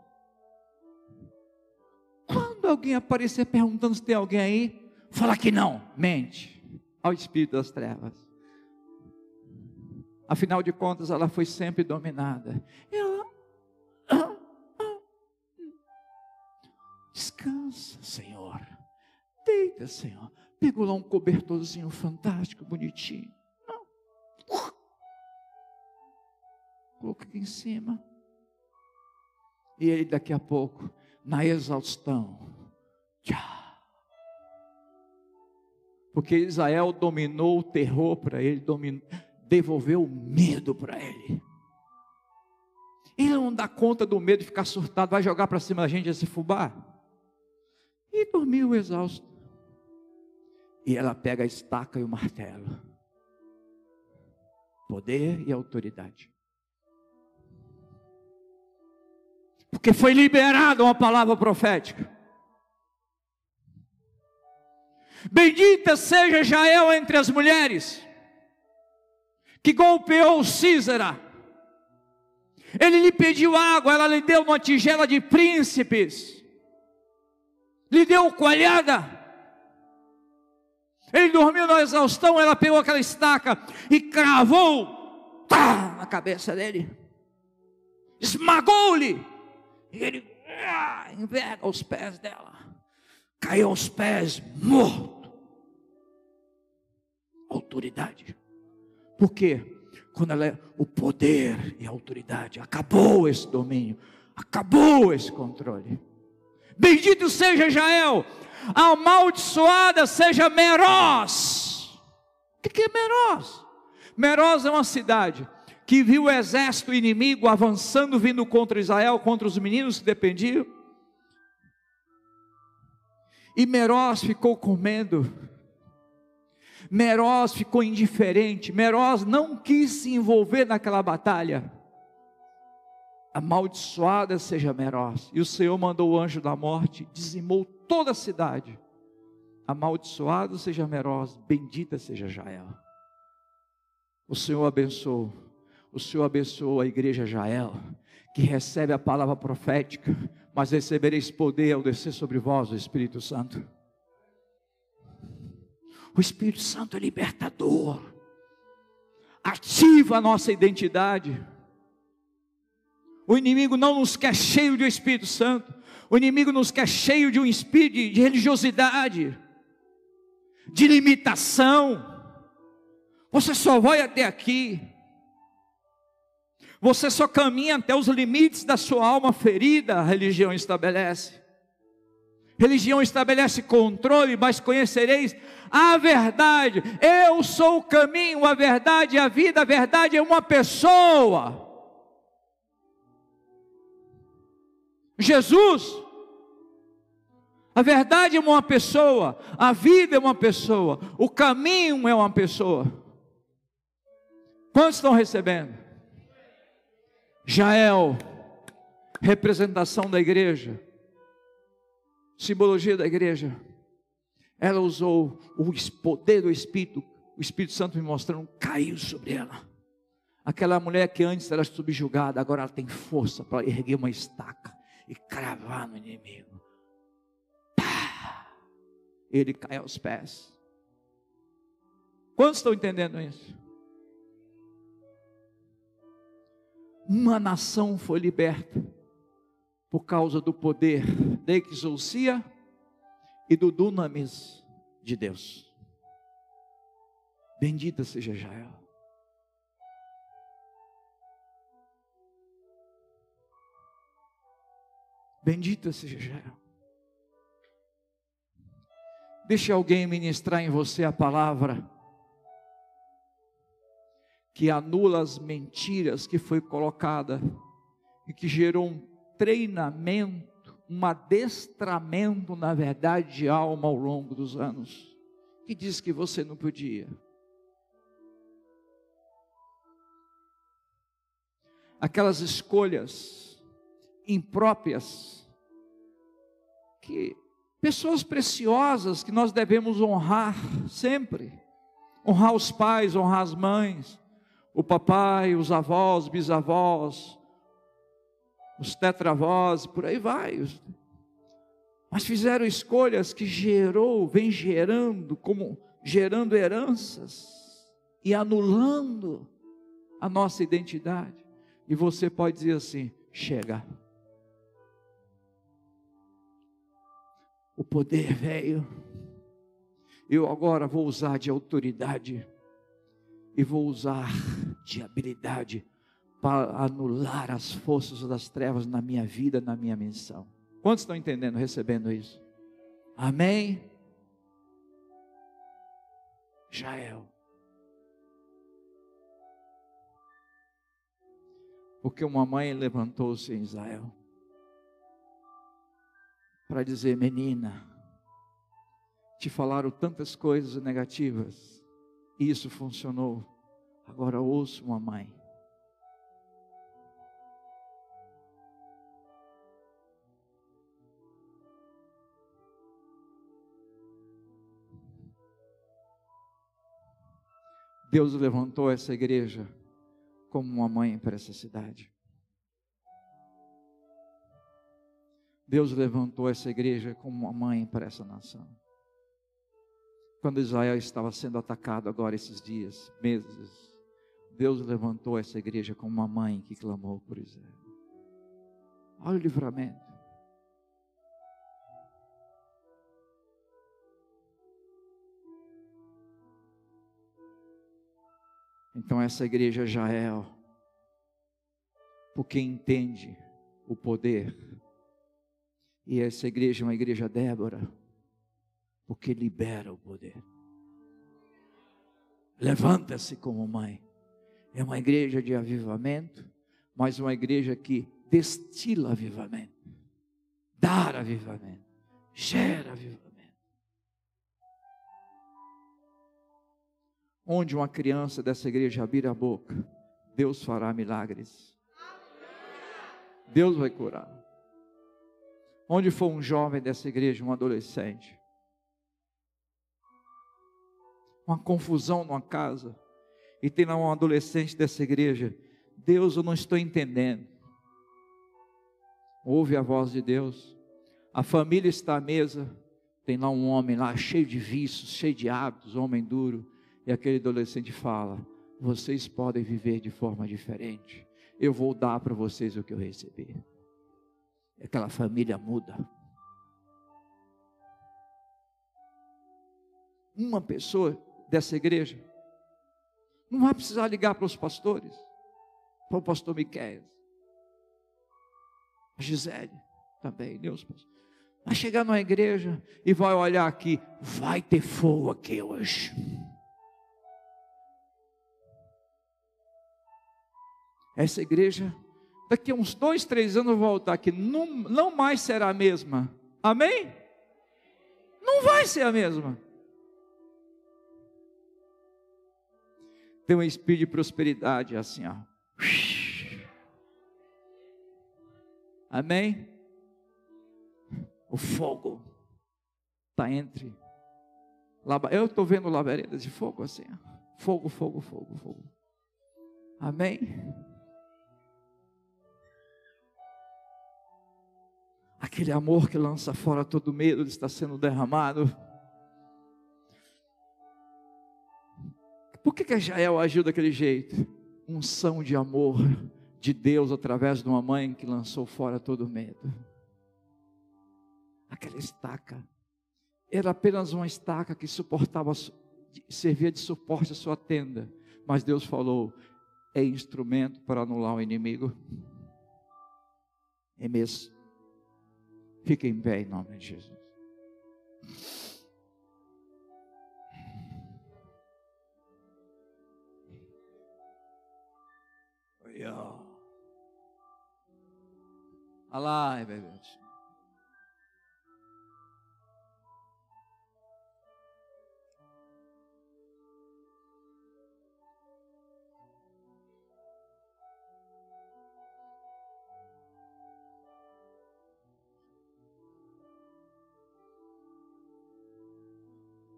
quando alguém aparecer perguntando se tem alguém aí, fala que não, mente ao espírito das trevas. Afinal de contas, ela foi sempre dominada. Ela. Ah, ah, descansa, Senhor. Deita, Senhor. Pegou lá um cobertorzinho fantástico, bonitinho. Coloca aqui em cima. E aí, daqui a pouco, na exaustão, tchau. Porque Israel dominou o terror para ele, dominou, devolveu o medo para ele. Ele não dá conta do medo de ficar surtado, vai jogar para cima da gente esse fubá. E dormiu exausto. E ela pega a estaca e o martelo. Poder e autoridade. Porque foi liberada uma palavra profética. Bendita seja Jael entre as mulheres, que golpeou Císera. Ele lhe pediu água, ela lhe deu uma tigela de príncipes, lhe deu coalhada. Ele dormiu na exaustão, ela pegou aquela estaca e cravou na cabeça dele, esmagou-lhe, e ele ah, enverga os pés dela, caiu aos pés, morto autoridade. Por quê? Quando ela é o poder e a autoridade, acabou esse domínio, acabou esse controle. Bendito seja Jael, amaldiçoada seja Meroz. O que é Meroz? Meroz é uma cidade que viu o exército inimigo avançando, vindo contra Israel, contra os meninos que dependiam. E Meroz ficou com medo Meroz ficou indiferente, Meroz não quis se envolver naquela batalha. Amaldiçoada seja Meroz. E o Senhor mandou o anjo da morte, dizimou toda a cidade. Amaldiçoado seja Meroz, bendita seja Jael. O Senhor abençoou, o Senhor abençoou a igreja Jael, que recebe a palavra profética, mas recebereis poder ao descer sobre vós o Espírito Santo. O Espírito Santo é libertador, ativa a nossa identidade. O inimigo não nos quer cheio de Espírito Santo, o inimigo nos quer cheio de um espírito de religiosidade, de limitação. Você só vai até aqui, você só caminha até os limites da sua alma ferida, a religião estabelece. Religião estabelece controle, mas conhecereis a verdade. Eu sou o caminho, a verdade a vida. A verdade é uma pessoa. Jesus. A verdade é uma pessoa, a vida é uma pessoa, o caminho é uma pessoa. Quantos estão recebendo? Jael, representação da igreja simbologia da igreja, ela usou o poder do Espírito, o Espírito Santo me mostrando, caiu sobre ela. Aquela mulher que antes era subjugada, agora ela tem força para erguer uma estaca e cravar no inimigo. Pá! Ele cai aos pés. Quantos estão entendendo isso? Uma nação foi liberta por causa do poder da exousia e do dunamis de Deus. Bendita seja Jael. Bendita seja Jael. Deixe alguém ministrar em você a palavra que anula as mentiras que foi colocada e que gerou um treinamento, um adestramento, na verdade, de alma ao longo dos anos, que diz que você não podia. Aquelas escolhas impróprias, que pessoas preciosas que nós devemos honrar sempre, Honrar os pais, honrar as mães, o papai, os avós, bisavós, os tetravós, por aí vai. Mas fizeram escolhas que gerou, vem gerando, como gerando heranças e anulando a nossa identidade. E você pode dizer assim: chega. O poder veio. Eu agora vou usar de autoridade e vou usar de habilidade para anular as forças das trevas na minha vida, na minha missão. Quantos estão entendendo, recebendo isso? Amém? Jael. Porque uma mãe levantou-se em Israel para dizer: Menina, te falaram tantas coisas negativas, e isso funcionou. Agora ouço uma mãe. Deus levantou essa igreja como uma mãe para essa cidade. Deus levantou essa igreja como uma mãe para essa nação. Quando Israel estava sendo atacado agora esses dias, meses, Deus levantou essa igreja como uma mãe que clamou por Israel. Olha o livramento. Então essa igreja Jael, é, porque entende o poder. E essa igreja é uma igreja Débora, porque libera o poder. Levanta-se como mãe. É uma igreja de avivamento, mas uma igreja que destila avivamento, dá avivamento, gera avivamento. Onde uma criança dessa igreja abrir a boca, Deus fará milagres. Deus vai curar. Onde for um jovem dessa igreja, um adolescente, uma confusão numa casa, e tem lá um adolescente dessa igreja, Deus, eu não estou entendendo. Ouve a voz de Deus. A família está à mesa, tem lá um homem lá cheio de vícios, cheio de hábitos, homem duro. E aquele adolescente fala: vocês podem viver de forma diferente. Eu vou dar para vocês o que eu recebi. Aquela família muda. Uma pessoa dessa igreja não vai precisar ligar para os pastores, para o pastor Miquel, a Gisele também, Deus pastor. Vai chegar numa igreja e vai olhar aqui, vai ter fogo aqui hoje. essa igreja, daqui a uns dois, três anos, voltar aqui, não, não mais será a mesma. Amém? Não vai ser a mesma. Tem um espírito de prosperidade assim, ó. Amém? O fogo está entre. Eu estou vendo labaredas de fogo assim. Ó. Fogo, fogo, fogo, fogo. Amém? Aquele amor que lança fora todo medo está sendo derramado. Por que, que Jael agiu daquele jeito? Unção de amor de Deus através de uma mãe que lançou fora todo medo. Aquela estaca era apenas uma estaca que suportava, servia de suporte à sua tenda. Mas Deus falou: é instrumento para anular o inimigo. É mesmo. Fique em pé em nome de Jesus. Alá, bebê.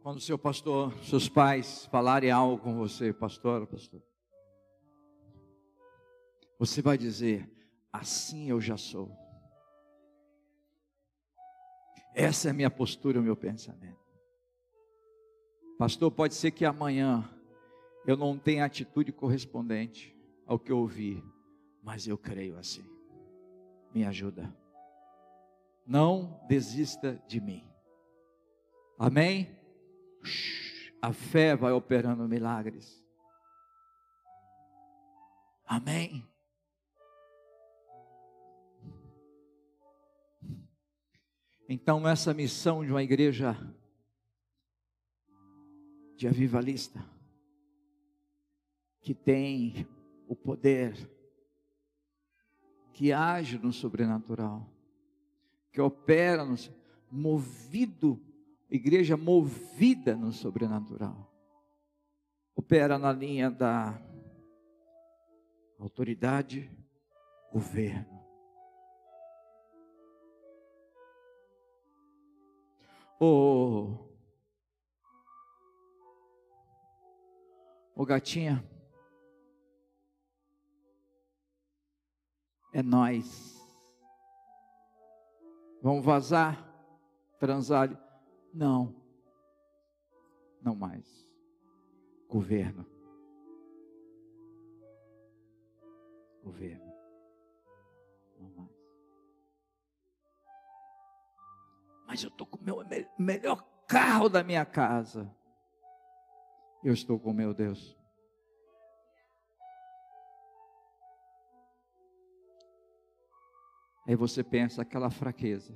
Quando seu pastor, seus pais falarem algo com você, pastor, pastor, você vai dizer: assim eu já sou. Essa é a minha postura, o meu pensamento. Pastor, pode ser que amanhã eu não tenha atitude correspondente ao que eu ouvi, mas eu creio assim. Me ajuda. Não desista de mim. Amém? A fé vai operando milagres. Amém? Então, essa missão de uma igreja de avivalista, que tem o poder, que age no sobrenatural, que opera no movido, igreja movida no sobrenatural. Opera na linha da autoridade, governo. Ô, ô gatinha, é nós. Vamos vazar, transar? Não, não mais. Governo. Governo. Não mais. Mas eu estou com o meu melhor carro da minha casa. Eu estou com meu Deus. Aí você pensa aquela fraqueza,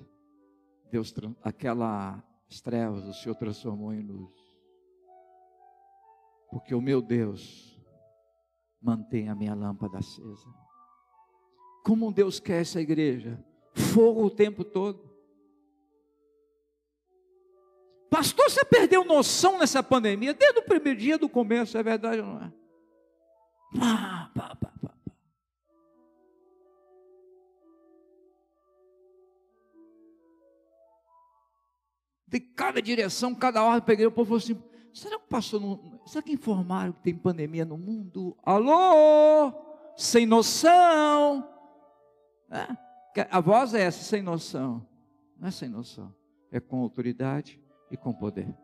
Deus, aquela trevas, o Senhor transformou em luz. Porque o meu Deus mantém a minha lâmpada acesa. Como Deus quer essa igreja? Fogo o tempo todo. Pastor, você perdeu noção nessa pandemia desde o primeiro dia do começo, é verdade ou não é? Pá, De cada direção, cada ordem, peguei o povo falou assim: será que passou no, será que informaram que tem pandemia no mundo? Alô? Sem noção. É? A voz é essa, sem noção. Não é sem noção, é com autoridade e com poder.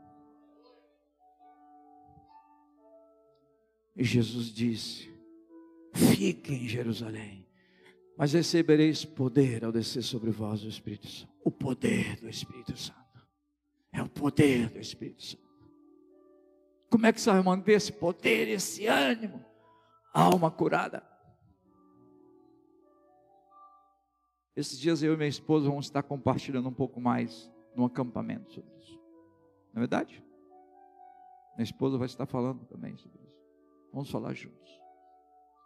E Jesus disse: Fiquem em Jerusalém, mas recebereis poder ao descer sobre vós o Espírito Santo. O poder do Espírito Santo. Poder do Espírito Santo. Como é que você vai manter esse poder, esse ânimo? Alma curada. Esses dias eu e minha esposa vamos estar compartilhando um pouco mais no acampamento sobre isso. Não é verdade? Minha esposa vai estar falando também sobre isso. Vamos falar juntos.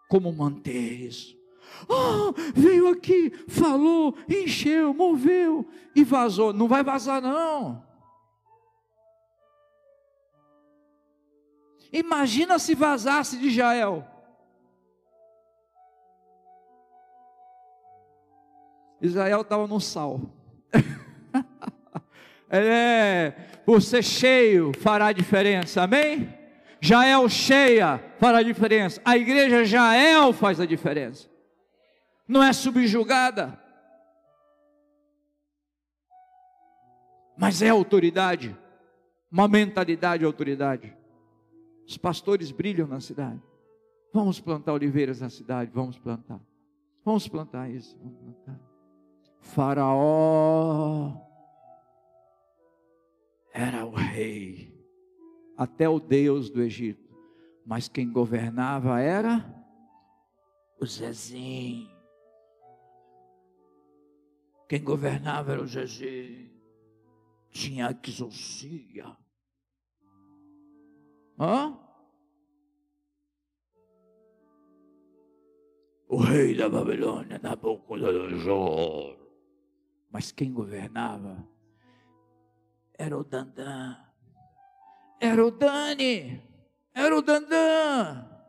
Como manter isso? Oh, veio aqui, falou, encheu, moveu e vazou. Não vai vazar, não. Imagina se vazasse de Jael. Israel estava no sal. é, ser cheio fará diferença, amém? Jael cheia fará diferença. A igreja Jael faz a diferença. Não é subjugada, mas é autoridade, uma mentalidade de autoridade. Os pastores brilham na cidade. Vamos plantar oliveiras na cidade, vamos plantar. Vamos plantar isso, vamos plantar. Faraó era o rei, até o Deus do Egito, mas quem governava era o Zezinho. Quem governava era o Zezinho. Tinha exorcia. Hã? O rei da Babilônia, Nabucodonosor. Mas quem governava era o Dandan. Era o Dani. Era o Dandan.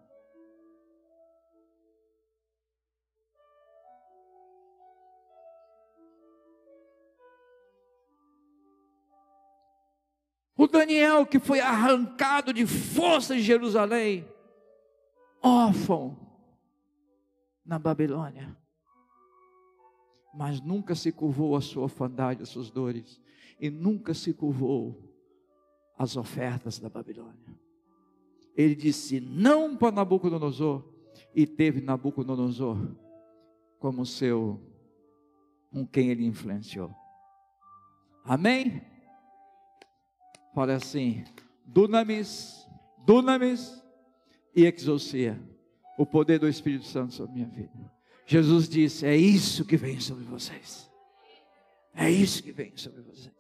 O Daniel que foi arrancado de força de Jerusalém, órfão na Babilônia, mas nunca se curvou a sua orfandade, as suas dores, e nunca se curvou às ofertas da Babilônia. Ele disse não para Nabucodonosor, e teve Nabucodonosor como seu, com quem ele influenciou. Amém? Fala assim: Dunamis, Dunamis e exousia, o poder do Espírito Santo sobre minha vida. Jesus disse: É isso que vem sobre vocês. É isso que vem sobre vocês.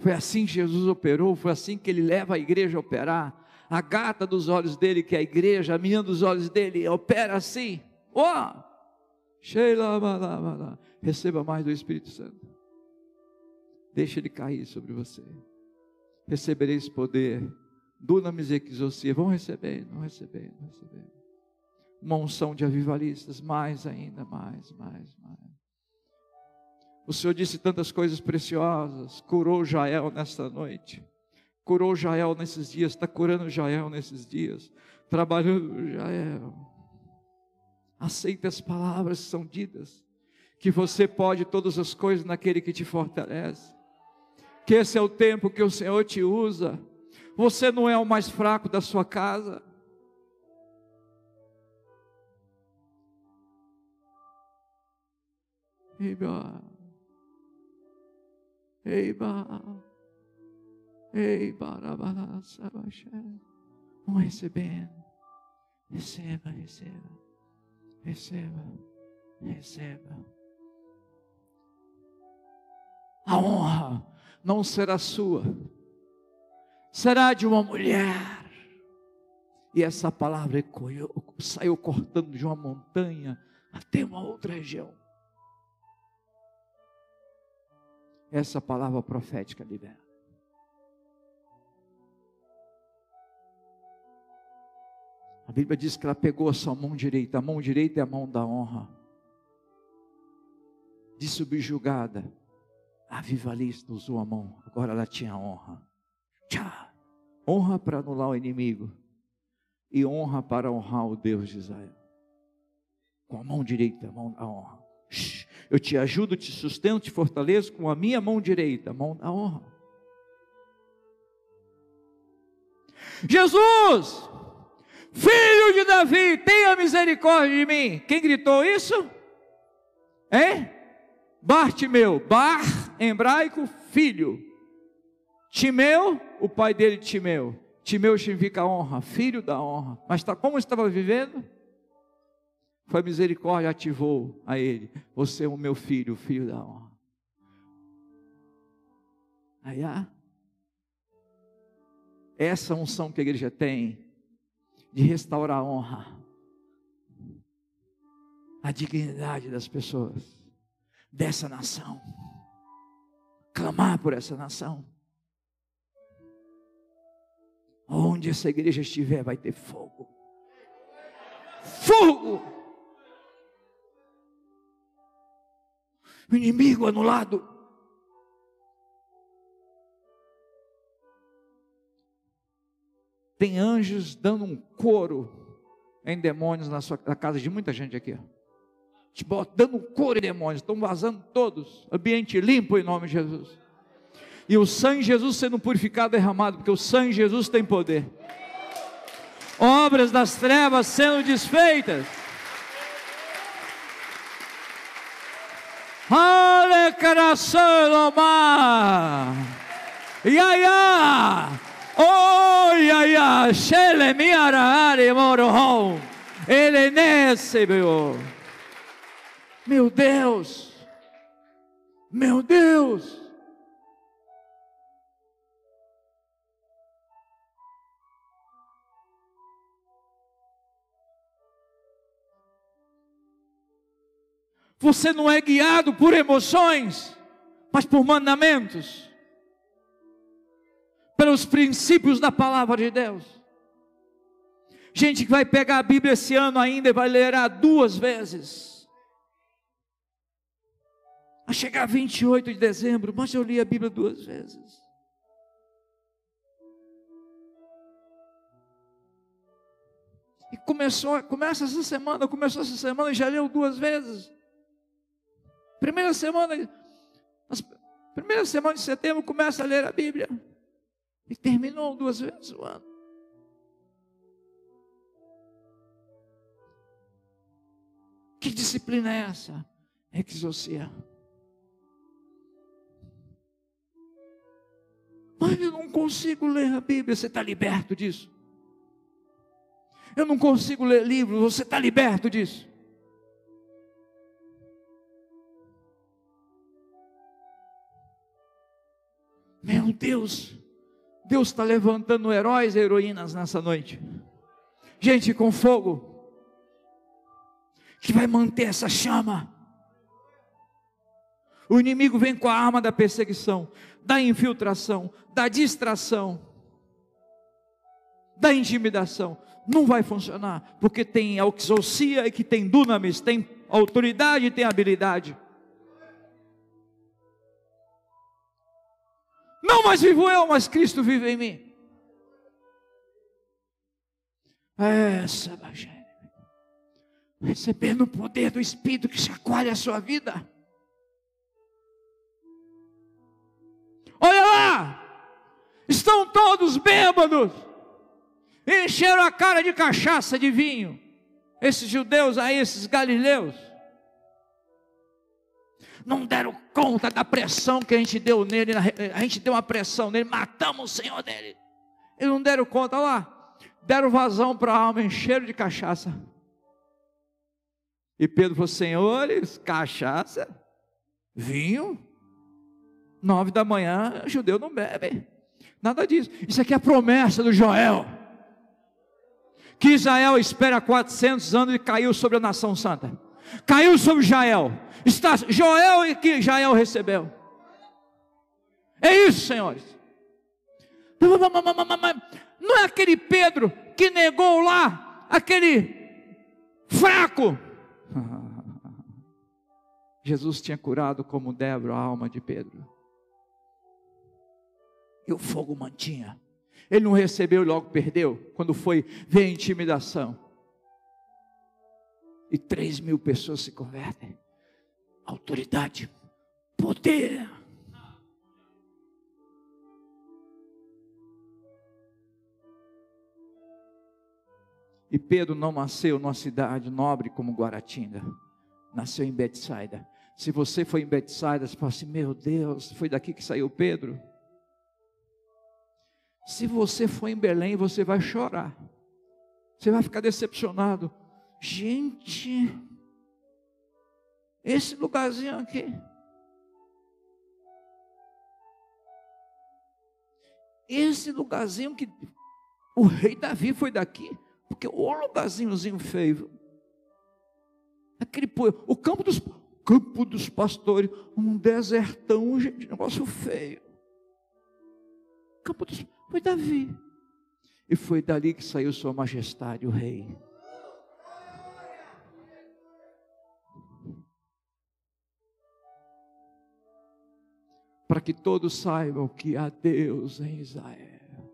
Foi assim que Jesus operou, foi assim que ele leva a igreja a operar. A gata dos olhos dele, que é a igreja, a menina dos olhos dele, opera assim. Ó! Oh! Receba mais do Espírito Santo. Deixa ele cair sobre você. Recebereis poder. Dunamis exocia. Vão receber, vão receber, vão receber. Uma unção de avivalistas, mais ainda, mais, mais, mais. O Senhor disse tantas coisas preciosas, curou Jael nesta noite, curou Jael nesses dias, está curando Jael nesses dias, trabalhando Jael. Aceite as palavras que são ditas, que você pode todas as coisas naquele que te fortalece, que esse é o tempo que o Senhor te usa, você não é o mais fraco da sua casa, Eba. Eiba. Eiba. Vamos recebendo. Receba, receba. Receba. Receba. A honra não será sua, será de uma mulher. E essa palavra saiu cortando de uma montanha até uma outra região. essa palavra profética libera. A Bíblia diz que ela pegou a sua mão direita, a mão direita é a mão da honra, de subjugada, a vivalista usou a mão, agora ela tinha honra. Tchá! Honra para anular o inimigo e honra para honrar o Deus de Israel. Com a mão direita, a mão da honra. Eu te ajudo, te sustento, te fortaleço com a minha mão direita, a mão da honra. Jesus, filho de Davi, tenha misericórdia de mim. Quem gritou isso? Hein? Bartimeu, Bar, hebraico, filho. Timeu, o pai dele Timeu. Timeu significa honra, filho da honra. Mas tá, como estava vivendo? Foi a misericórdia ativou a ele. Você é o meu filho, filho da honra. Aí há. Essa unção que a igreja tem de restaurar a honra, a dignidade das pessoas, dessa nação. Clamar por essa nação. Onde essa igreja estiver, vai ter fogo. Fogo! o inimigo anulado. Tem anjos dando um coro em demônios na, sua, na casa de muita gente aqui. Coro em demônios, estão vazando todos. Ambiente limpo em nome de Jesus. E o sangue de Jesus sendo purificado, derramado, porque o sangue de Jesus tem poder. Obras das trevas sendo desfeitas ya. Oh ya ya. Shele miara are morohom. Ele meu. Meu Deus. Meu Deus. Você não é guiado por emoções, mas por mandamentos, pelos princípios da palavra de Deus. Gente que vai pegar a Bíblia esse ano ainda e vai ler duas vezes. A chegar 28 de dezembro, mas eu li a Bíblia duas vezes. E começou, começa essa semana, começou essa semana e já leu duas vezes. Primeira semana, primeira semana de setembro começa a ler a Bíblia. E terminou duas vezes o ano. Que disciplina é essa? Exocia. Mas eu não consigo ler a Bíblia. Você está liberto disso? Eu não consigo ler livros. Você está liberto disso? Meu Deus, Deus está levantando heróis e heroínas nessa noite. Gente com fogo, que vai manter essa chama. O inimigo vem com a arma da perseguição, da infiltração, da distração, da intimidação. Não vai funcionar, porque tem auxocia e que tem dunamis, tem autoridade e tem habilidade. Não mais vivo eu, mas Cristo vive em mim. Essa bagagem. Recebendo o poder do Espírito que chacoalha a sua vida. Lá! Estão todos bêbados. Encheram a cara de cachaça, de vinho. Esses judeus aí, esses galileus não deram conta da pressão que a gente deu nele, a gente deu uma pressão nele, matamos o Senhor dele. Eles não deram conta, lá, deram vazão para a alma, encheram de cachaça. E Pedro falou: Senhores, cachaça, vinho, nove da manhã, judeu não bebe, nada disso. Isso aqui é a promessa do Joel. Que Israel espera 400 anos e caiu sobre a nação santa caiu sobre Jael. Está Joel e que Jael recebeu. É isso, senhores. Não é aquele Pedro que negou lá, aquele fraco. Jesus tinha curado como Débora a alma de Pedro. E o fogo mantinha. Ele não recebeu e logo perdeu. Quando foi ver a intimidação e três mil pessoas se convertem. Autoridade, poder. E Pedro não nasceu numa cidade nobre como Guaratinga, nasceu em Betsaida. Se você foi em Betsaida, você fala assim: Meu Deus, foi daqui que saiu Pedro. Se você for em Belém, você vai chorar, você vai ficar decepcionado. Gente, esse lugarzinho aqui. Esse lugarzinho que o rei Davi foi daqui, porque o lugarzinhozinho feio. Aquele o campo dos campo dos pastores, um desertão, gente, negócio feio. Campo dos foi Davi. E foi dali que saiu sua majestade, o rei. para que todos saibam que há Deus em Israel.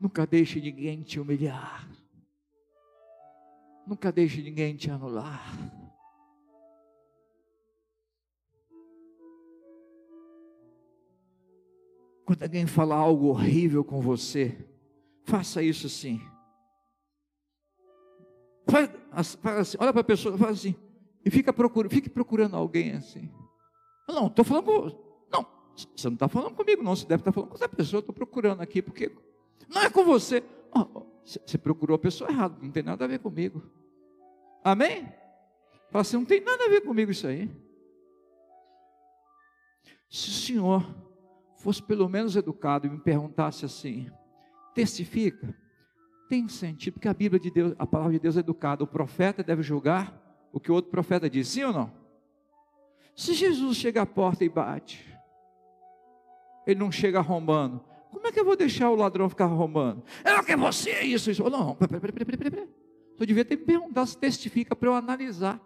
Nunca deixe ninguém te humilhar. Nunca deixe ninguém te anular. Quando alguém falar algo horrível com você, faça isso sim. Faz, faz assim, olha para a pessoa, faz assim, e fica procurando, fique procurando alguém assim. Não, estou falando com. Não, você não está falando comigo, não. Você deve estar tá falando com essa pessoa, estou procurando aqui, porque não é com você. Oh, você procurou a pessoa errada, não tem nada a ver comigo. Amém? Fala assim, não tem nada a ver comigo isso aí. Se o senhor fosse pelo menos educado e me perguntasse assim, testifica, tem sentido, porque a Bíblia de Deus, a palavra de Deus é educada. O profeta deve julgar o que o outro profeta diz, sim ou não? Se Jesus chega à porta e bate, ele não chega arrombando. Como é que eu vou deixar o ladrão ficar arrombando? É que você é isso, isso. Não, peraí, peraí, peraí, peraí. Tu devia ter me perguntado se testifica para eu analisar.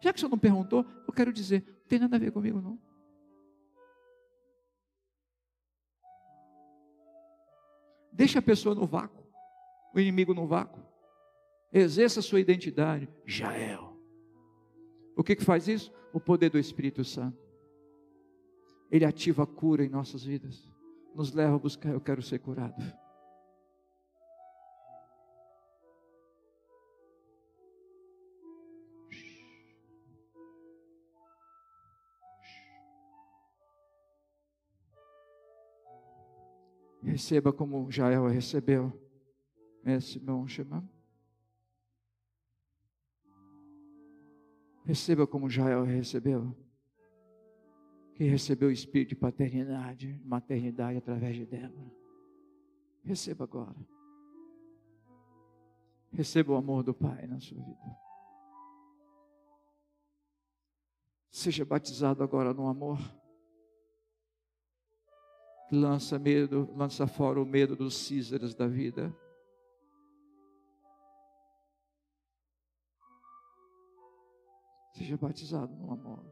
Já que o senhor não perguntou, eu quero dizer, não tem nada a ver comigo não. Deixa a pessoa no vácuo, o inimigo no vácuo. Exerça a sua identidade, Jael. O que, que faz isso? O poder do Espírito Santo. Ele ativa a cura em nossas vidas. Nos leva a buscar, eu quero ser curado. Receba como Jael recebeu. Esse meu chamado. Receba como Jael recebeu. Que recebeu o espírito de paternidade, maternidade através de Débora. Receba agora. Receba o amor do Pai na sua vida. Seja batizado agora no amor lança medo, lança fora o medo dos Císares da vida. Seja batizado no amor.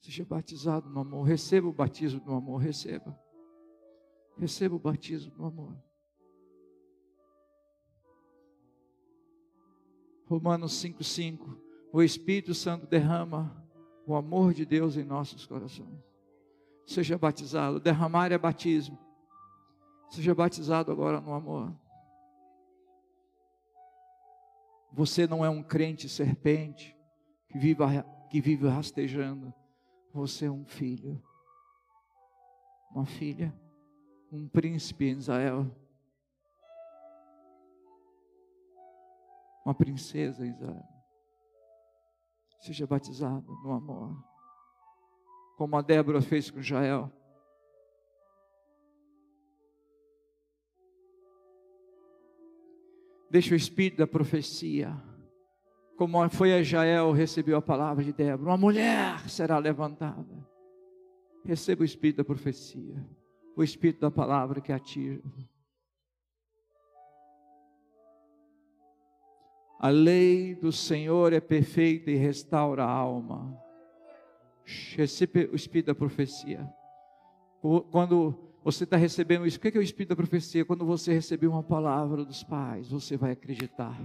Seja batizado no amor. Receba o batismo no amor. Receba. Receba o batismo no amor. Romanos 5,5. O Espírito Santo derrama o amor de Deus em nossos corações. Seja batizado, derramar é batismo. Seja batizado agora no amor. Você não é um crente serpente que vive, que vive rastejando. Você é um filho, uma filha, um príncipe em Israel, uma princesa em Israel. Seja batizado no amor. Como a Débora fez com Jael. Deixa o espírito da profecia. Como foi a Jael, recebeu a palavra de Débora. Uma mulher será levantada. Receba o espírito da profecia. O espírito da palavra que ativa. A lei do Senhor é perfeita e restaura a alma. Recebe o espírito da profecia. Quando você está recebendo isso, o que é o espírito da profecia? Quando você receber uma palavra dos pais, você vai acreditar.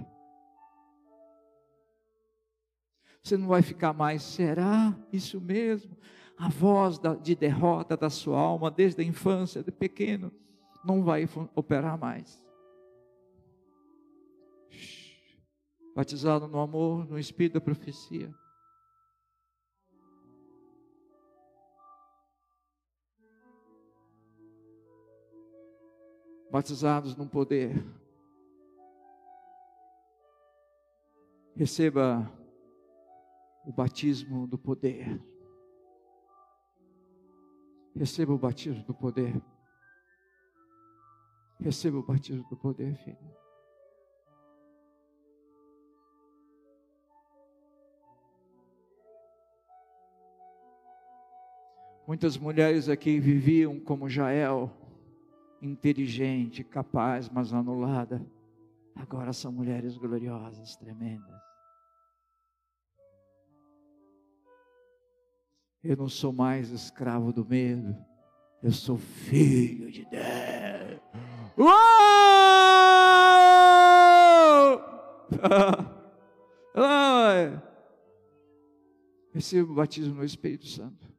Você não vai ficar mais, será isso mesmo? A voz de derrota da sua alma, desde a infância, de pequeno, não vai operar mais. Batizado no amor, no espírito da profecia. Batizados no poder. Receba o batismo do poder. Receba o batismo do poder. Receba o batismo do poder, filho. Muitas mulheres aqui viviam como Jael, inteligente, capaz, mas anulada. Agora são mulheres gloriosas, tremendas. Eu não sou mais escravo do medo, eu sou filho de Deus. Uou! O batismo no Espírito Santo.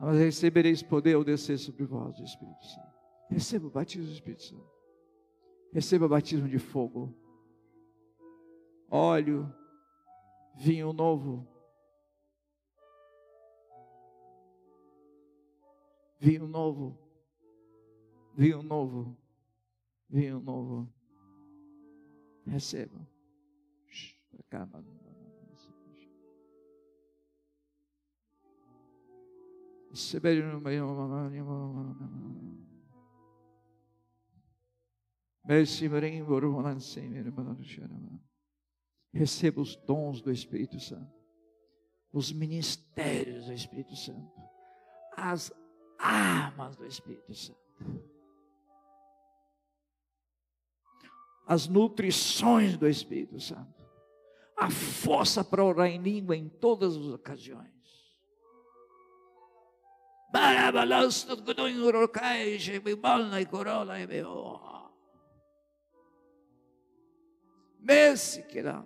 Mas recebereis poder ao descer sobre vós o Espírito Santo. Receba o batismo do Espírito Santo. Receba o batismo de fogo. Óleo, vinho novo. Vinho novo. Vinho novo. Vinho novo. Receba. Mano. Receba os dons do Espírito Santo, os ministérios do Espírito Santo, as armas do Espírito Santo. as nutrições do Espírito Santo, a força para orar em língua em todas as ocasiões.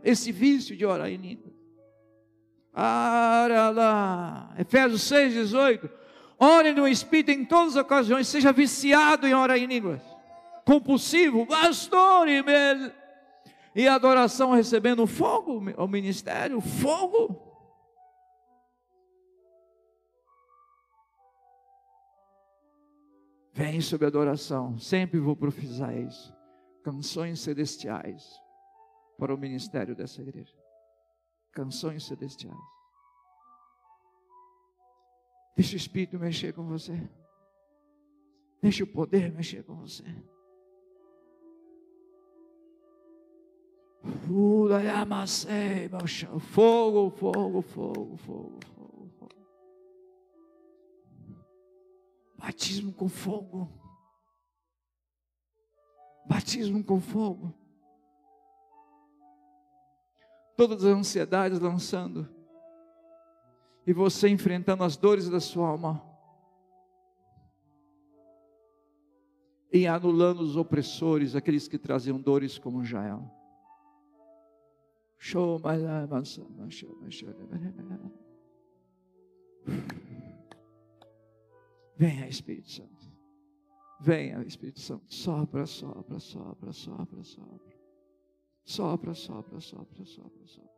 Esse, vício de orar em língua. Efésios 6, 18. Ore no Espírito em todas as ocasiões, seja viciado em orar em línguas. Compulsivo, pastor e adoração recebendo fogo, o ministério, fogo. Vem sobre adoração, sempre vou profetizar isso. Canções celestiais para o ministério dessa igreja. Canções celestiais. Deixa o Espírito mexer com você. Deixa o poder mexer com você. Fogo, fogo, fogo, fogo. Batismo com fogo. Batismo com fogo. Todas as ansiedades lançando e você enfrentando as dores da sua alma e anulando os opressores, aqueles que traziam dores como Jael. Show, Venha, Espírito Santo. Venha, Espírito Santo. Sopra, sopra, sopra, sopra, sopra. Sopra, sopra, sopra, sopra, sopra.